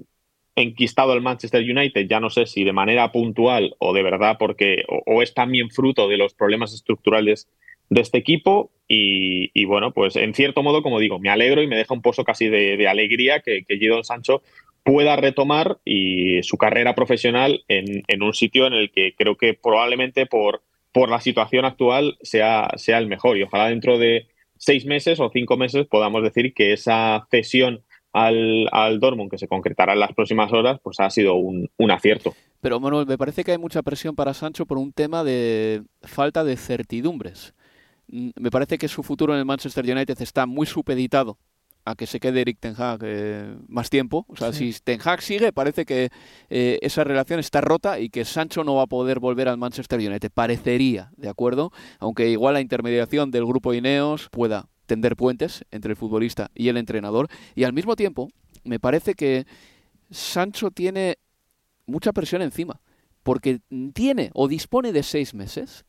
enquistado al Manchester United, ya no sé si de manera puntual o de verdad, porque o es también fruto de los problemas estructurales de este equipo y, bueno, pues en cierto modo, como digo, me alegro y me deja un pozo casi de, alegría que, que Gidon Sancho pueda retomar y su carrera profesional en, un sitio en el que creo que probablemente por, por la situación actual sea, sea el mejor y ojalá dentro de seis meses o cinco meses podamos decir que esa cesión al, al Dortmund que se concretará en las próximas horas, pues ha sido un, un, acierto. Pero Manuel, me parece que hay mucha presión para Sancho por un tema de falta de certidumbres. Mm, me parece que su futuro en el Manchester United está muy supeditado a que se quede Eric Ten Hag eh, más tiempo. O sea, si Ten Hag sigue, parece que eh, esa relación está rota y que Sancho no va a poder volver al Manchester United. Parecería, ¿de acuerdo? Aunque igual la intermediación del grupo Ineos pueda tender puentes entre el futbolista y el entrenador. Y al mismo tiempo, me parece que Sancho tiene mucha presión encima, porque tiene o dispone de seis meses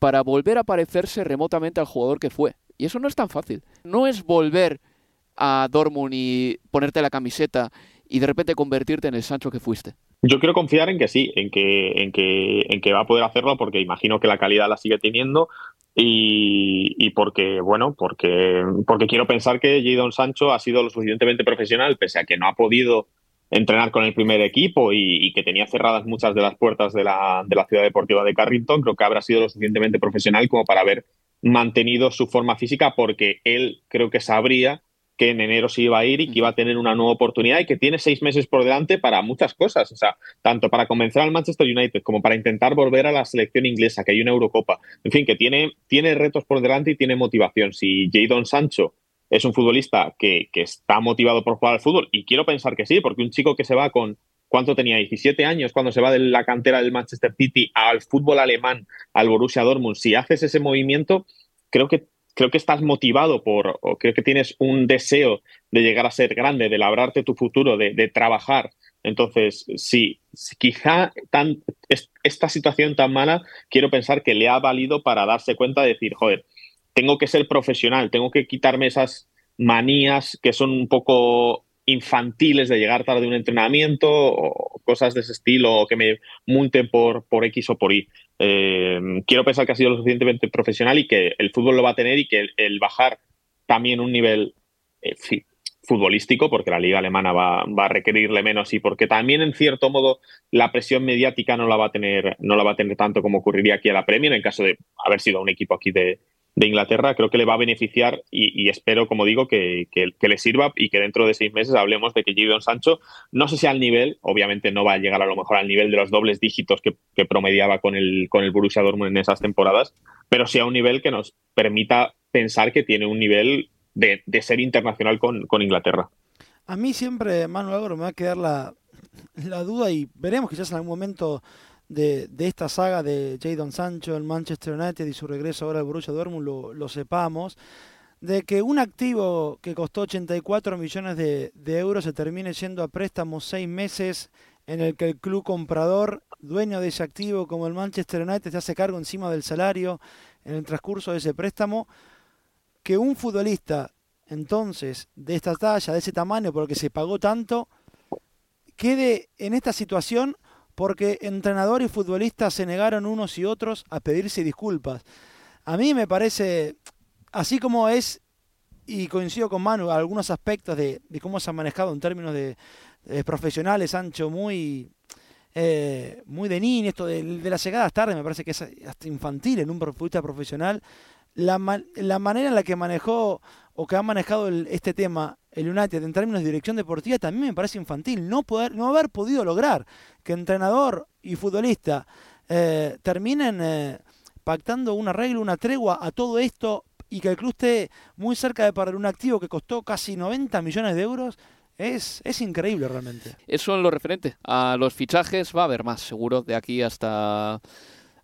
para volver a parecerse remotamente al jugador que fue. Y eso no es tan fácil. No es volver a Dortmund y ponerte la camiseta y de repente convertirte en el Sancho que fuiste. Yo quiero confiar en que sí, en que, en que, en que va a poder hacerlo porque imagino que la calidad la sigue teniendo y, porque, bueno, porque, porque quiero pensar que Jadon Sancho ha sido lo suficientemente profesional, pese a que no ha podido entrenar con el primer equipo y, que tenía cerradas muchas de las puertas de la, de la, ciudad deportiva de Carrington, creo que habrá sido lo suficientemente profesional como para haber mantenido su forma física porque él creo que sabría que en enero se iba a ir y que iba a tener una nueva oportunidad y que tiene seis meses por delante para muchas cosas, o sea, tanto para convencer al Manchester United como para intentar volver a la selección inglesa, que hay una Eurocopa, en fin, que tiene, tiene retos por delante y tiene motivación. Si Jadon Sancho es un futbolista que, está motivado por jugar al fútbol y quiero pensar que sí, porque un chico que se va con, ¿cuánto tenía? 17 años cuando se va de la cantera del Manchester City al fútbol alemán, al Borussia Dortmund, si haces ese movimiento, creo que creo que estás motivado por, o creo que tienes un deseo de llegar a ser grande, de labrarte tu futuro, de, trabajar Entonces, sí, quizá esta situación tan mala, quiero pensar que le ha valido para darse cuenta de decir, joder, tengo que ser profesional, tengo que quitarme esas manías que son un poco infantiles de llegar tarde a un entrenamiento o cosas de ese estilo o que me multen por, por X o por Y. Eh, quiero pensar que ha sido lo suficientemente profesional y que el fútbol lo va a tener y que el, bajar también un nivel eh, futbolístico, porque la liga alemana va, va, a requerirle menos y porque también en cierto modo la presión mediática no la va a tener, no la va a tener tanto como ocurriría aquí a la Premier en caso de haber sido un equipo aquí de, de Inglaterra, creo que le va a beneficiar y, espero, como digo, que, le sirva y que dentro de seis meses hablemos de que Jadon Sancho, no sé si al nivel, obviamente no va a llegar a lo mejor al nivel de los dobles dígitos que, promediaba con el, con el Borussia Dortmund en esas temporadas, pero sí a un nivel que nos permita pensar que tiene un nivel de, ser internacional con, Inglaterra. A mí siempre, Manuel me va a quedar la, la duda y veremos quizás en algún momento de, esta saga de Jadon Sancho, el Manchester United y su regreso ahora al Borussia Dortmund lo, sepamos, de que un activo que costó 84 millones de, de euros se termine yendo a préstamos seis meses en el que el club comprador, dueño de ese activo como el Manchester United, se hace cargo encima del salario en el transcurso de ese préstamo, que un futbolista entonces de esta talla, de ese tamaño, porque se pagó tanto, quede en esta situación porque entrenador y futbolista se negaron unos y otros a pedirse disculpas. A mí me parece, así como es, y coincido con Manu, algunos aspectos de, cómo se ha manejado en términos de, profesionales, Ancho, muy, eh, muy de niño, esto de, las llegadas tarde me parece que es hasta infantil en un futbolista profesional. La manera en la que manejó o que ha manejado este tema el United en términos de dirección deportiva también me parece infantil. No, poder, no haber podido lograr que entrenador y futbolista eh, terminen eh, pactando un arreglo, una tregua a todo esto y que el club esté muy cerca de perder un activo que costó casi 90 millones de euros. Es, es increíble realmente. Eso en lo referente a los fichajes va a haber más, seguro, de aquí hasta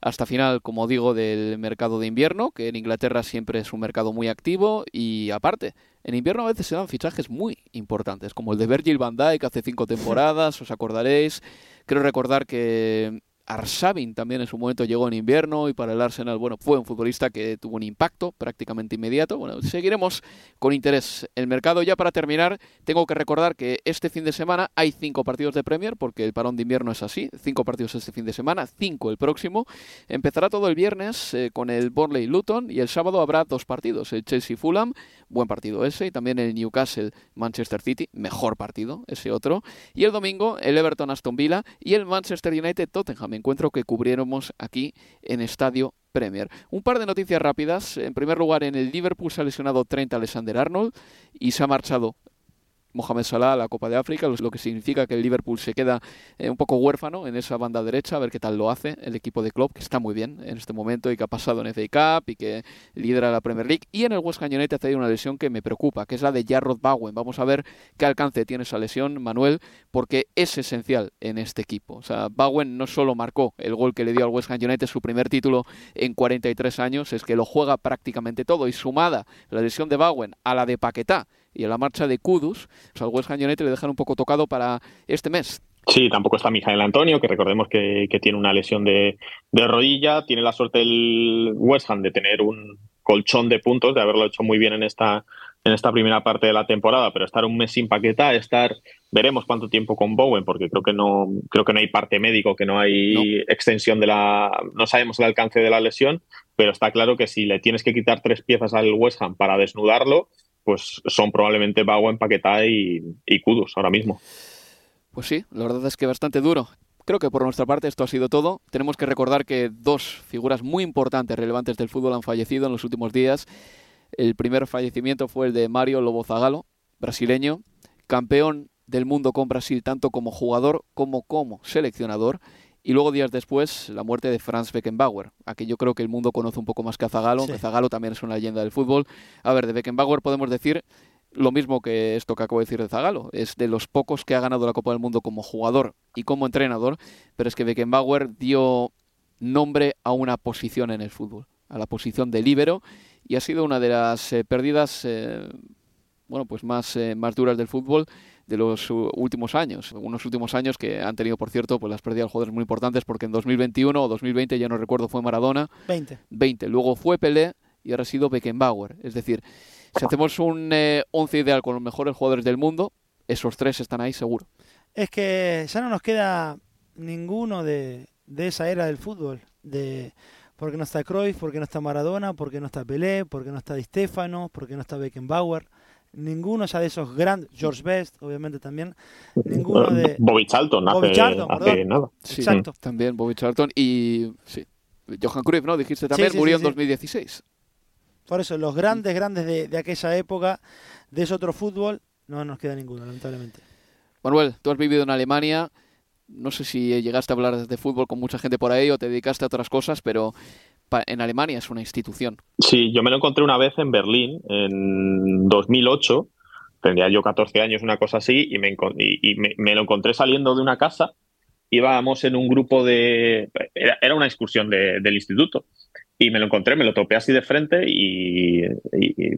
hasta final, como digo, del mercado de invierno, que en Inglaterra siempre es un mercado muy activo y aparte, en invierno a veces se dan fichajes muy importantes, como el de Virgil van Dijk hace cinco temporadas, os acordaréis. Creo recordar que Arsabin también en su momento llegó en invierno y para el Arsenal, bueno, fue un futbolista que tuvo un impacto prácticamente inmediato. Bueno, seguiremos con interés el mercado. Ya para terminar, tengo que recordar que este fin de semana hay cinco partidos de Premier, porque el parón de invierno es así, cinco partidos este fin de semana, cinco el próximo. Empezará todo el viernes eh, con el Burnley Luton y el sábado habrá dos partidos, el Chelsea Fulham, buen partido ese, y también el Newcastle Manchester City, mejor partido ese otro. Y el domingo el Everton Aston Villa y el Manchester United Tottenham encuentro que cubriéramos aquí en Estadio Premier. Un par de noticias rápidas. En primer lugar, en el Liverpool se ha lesionado 30 Alexander Arnold y se ha marchado Mohamed Salah a la Copa de África, lo que significa que el Liverpool se queda eh, un poco huérfano en esa banda derecha, a ver qué tal lo hace el equipo de Klopp, que está muy bien en este momento y que ha pasado en FA Cup y que lidera la Premier League. Y en el West Ham United hay una lesión que me preocupa, que es la de Jarrod Bowen. Vamos a ver qué alcance tiene esa lesión, Manuel, porque es esencial en este equipo. O sea, Bowen no solo marcó el gol que le dio al West Ham United, su primer título en 43 años, es que lo juega prácticamente todo y sumada la lesión de Bowen a la de Paquetá y a la marcha de Kudus, pues al West Ham United le dejan un poco tocado para este mes. Sí, tampoco está Mijael Antonio, que recordemos que, tiene una lesión de, rodilla. Tiene la suerte el West Ham de tener un colchón de puntos, de haberlo hecho muy bien en esta, en esta primera parte de la temporada, pero estar un mes sin paqueta, estar, veremos cuánto tiempo con Bowen, porque creo que no, creo que no hay parte médico, que no hay extensión de la, no sabemos el alcance de la lesión, pero está claro que si le tienes que quitar tres piezas al West Ham para desnudarlo, pues son probablemente Bowen, Paquetá y, y ahora mismo. Pues sí, la verdad es que bastante duro. Creo que por nuestra parte esto ha sido todo. Tenemos que recordar que dos figuras muy importantes, relevantes del fútbol han fallecido en los últimos días. El primer fallecimiento fue el de Mario Lobo Zagalo, brasileño, campeón del mundo con Brasil tanto como jugador como como seleccionador. Y luego días después, la muerte de Franz Beckenbauer, a que yo creo que el mundo conoce un poco más que a Zagalo, que Zagalo también es una leyenda del fútbol. A ver, de Beckenbauer podemos decir lo mismo que esto que acabo de decir de Zagalo. Es de los pocos que ha ganado la Copa del Mundo como jugador y como entrenador, pero es que Beckenbauer dio nombre a una posición en el fútbol, a la posición de líbero, y ha sido una de las eh, pérdidas eh, bueno, pues más, eh, más duras del fútbol de los últimos años. Unos últimos años que han tenido, por cierto, pues las pérdidas de jugadores muy importantes porque en 2021 o 2020, ya no recuerdo, fue Maradona. 20. 20. Luego fue Pelé y ahora ha sido Beckenbauer. Es decir, si hacemos un eh, once ideal con los mejores jugadores del mundo, esos tres están ahí seguro. Es que ya no nos queda ninguno de, de esa era del fútbol. De, porque no está Cruyff, porque no está Maradona, porque no está Pelé, porque no está Di Stefano, porque no está Beckenbauer. Ninguno ya de esos grandes, George Best, obviamente también. Ninguno de. Bobby Charlton hace, Bobby Charlton, hace perdón. nada. Sí, Exacto. También Bobby Charlton y sí, Johan Cruyff, ¿no? Dijiste también, sí, murió sí, en sí. 2016. Por eso, los grandes, grandes de, de aquella época, de ese otro fútbol, no nos queda ninguno, lamentablemente. Manuel, tú has vivido en Alemania. No sé si llegaste a hablar de fútbol con mucha gente por ahí o te dedicaste a otras cosas, pero en Alemania es una institución. Sí, yo me lo encontré una vez en Berlín, en 2008. Tendría yo 14 años, una cosa así, y me, y, y me, me lo encontré saliendo de una casa. Íbamos en un grupo de. Era, era una excursión de- del instituto. Y me lo encontré, me lo topé así de frente y, y-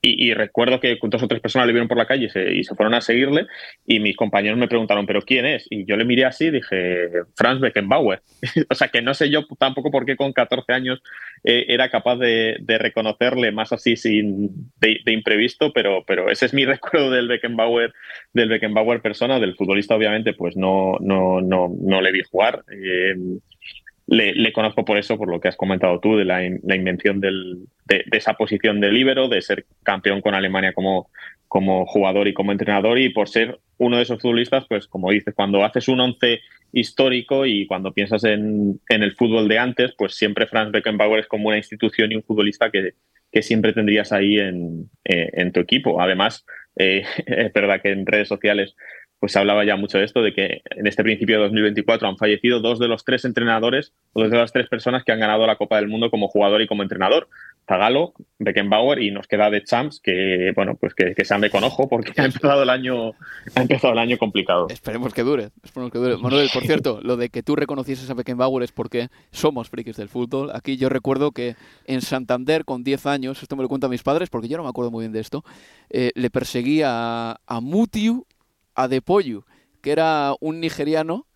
y- y recuerdo que dos o tres personas le vieron por la calle y se, y se fueron a seguirle y mis compañeros me preguntaron, ¿pero quién es? Y yo le miré así y dije, Franz Beckenbauer. o sea, que no sé yo tampoco por qué con 14 años eh, era capaz de, de reconocerle más así sin de, de imprevisto, pero, pero ese es mi recuerdo del Beckenbauer, del Beckenbauer persona, del futbolista obviamente pues no, no, no, no le vi jugar. Eh, le, le conozco por eso, por lo que has comentado tú, de la, la invención del- de, de esa posición de líbero, de ser campeón con Alemania como, como jugador y como entrenador, y por ser uno de esos futbolistas, pues como dices, cuando haces un once histórico y cuando piensas en, en el fútbol de antes, pues siempre Franz Beckenbauer es como una institución y un futbolista que, que siempre tendrías ahí en, eh, en tu equipo. Además, eh, es verdad que en redes sociales pues se hablaba ya mucho de esto, de que en este principio de 2024 han fallecido dos de los tres entrenadores, o dos de las tres personas que han ganado la Copa del Mundo como jugador y como entrenador. Zagalo, Beckenbauer y nos queda de Champs, que bueno, pues que, se ande con ojo porque ha empezado el año, ha empezado el año complicado. Esperemos que dure, esperemos que dure. Manuel, por cierto, lo de que tú reconocieses a Beckenbauer es porque somos frikis del fútbol. Aquí yo recuerdo que en Santander, con 10 años, esto me lo cuentan mis padres porque yo no me acuerdo muy bien de esto, eh, le perseguía a Mutiu Adepoyu, que era un nigeriano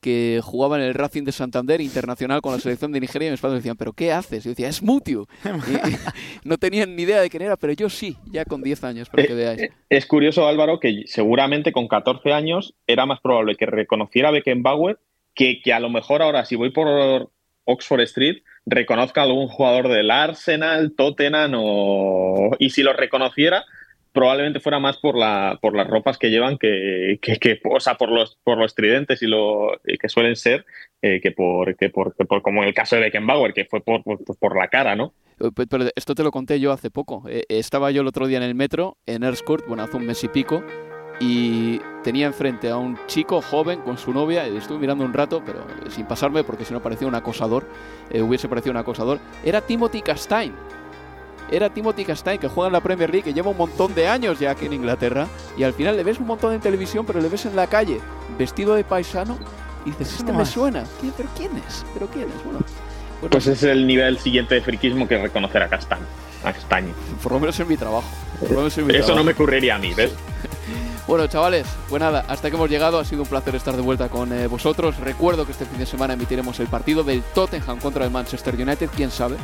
que jugaba en el Racing de Santander internacional con la selección de Nigeria y mis padres decían, ¿pero qué haces? Y yo decía, es. Y- y no tenían ni idea de quién era, pero yo sí, ya con 10 años, para que veáis. Eh, Es curioso, Álvaro, que seguramente con 14 años era más probable que reconociera a Beckenbauer que, que a lo mejor ahora, si voy por Oxford Street, reconozca a algún jugador del Arsenal, Tottenham o... Y si lo reconociera, probablemente fuera más por, la, por las ropas que llevan que, que, o sea, por los, por los tridentes y lo que suelen ser, eh, que, por, que, por, que por- como en el caso de Beckenbauer, que fue por, por, por la cara, ¿no? Eh, pe- Pero esto te lo conté yo hace poco. Eh, Estaba yo el otro día en el metro, en Erscourt, bueno, hace un mes y pico, y tenía enfrente a un chico joven con su novia, y estuve mirando un rato, pero sin pasarme, porque si no parecía un acosador, hubiese parecido un acosador. Era Timothy Castain. Era Timothy Castain, que juega en la Premier League, que lleva un montón de años ya aquí en Inglaterra, y al final le ves un montón en televisión, pero le ves en la calle, vestido de paisano, y dices, este ¿Cómo me suena. ¿Quién- ¿Pero quién es? ¿Pero quién es? Bueno, bueno, Pues es el nivel siguiente de friquismo que reconocer a Castaño. A Castaño. por lo menos en mi trabajo. Por lo menos en mi Eso no trabajo. me ocurriría a mí, ¿ves? Bueno, chavales, pues nada, hasta que hemos llegado. Ha sido un placer estar de vuelta con eh, vosotros. Recuerdo que este fin de semana emitiremos el partido del Tottenham contra el Manchester United. Quién sabe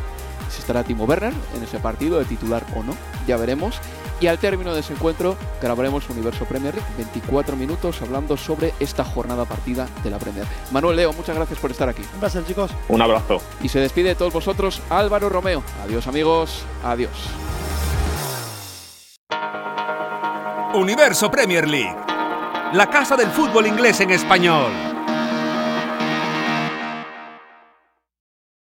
si estará Timo Werner en ese partido, de titular o no. Ya veremos. Y al término de ese encuentro grabaremos Universo Premier League, 24 minutos hablando sobre esta jornada partida de la Premier. Manuel Leo, muchas gracias por estar aquí. Un placer, chicos. Un abrazo. Y se despide de todos vosotros Álvaro Romeo. Adiós amigos, adiós. Universo Premier League. La casa del fútbol inglés en español.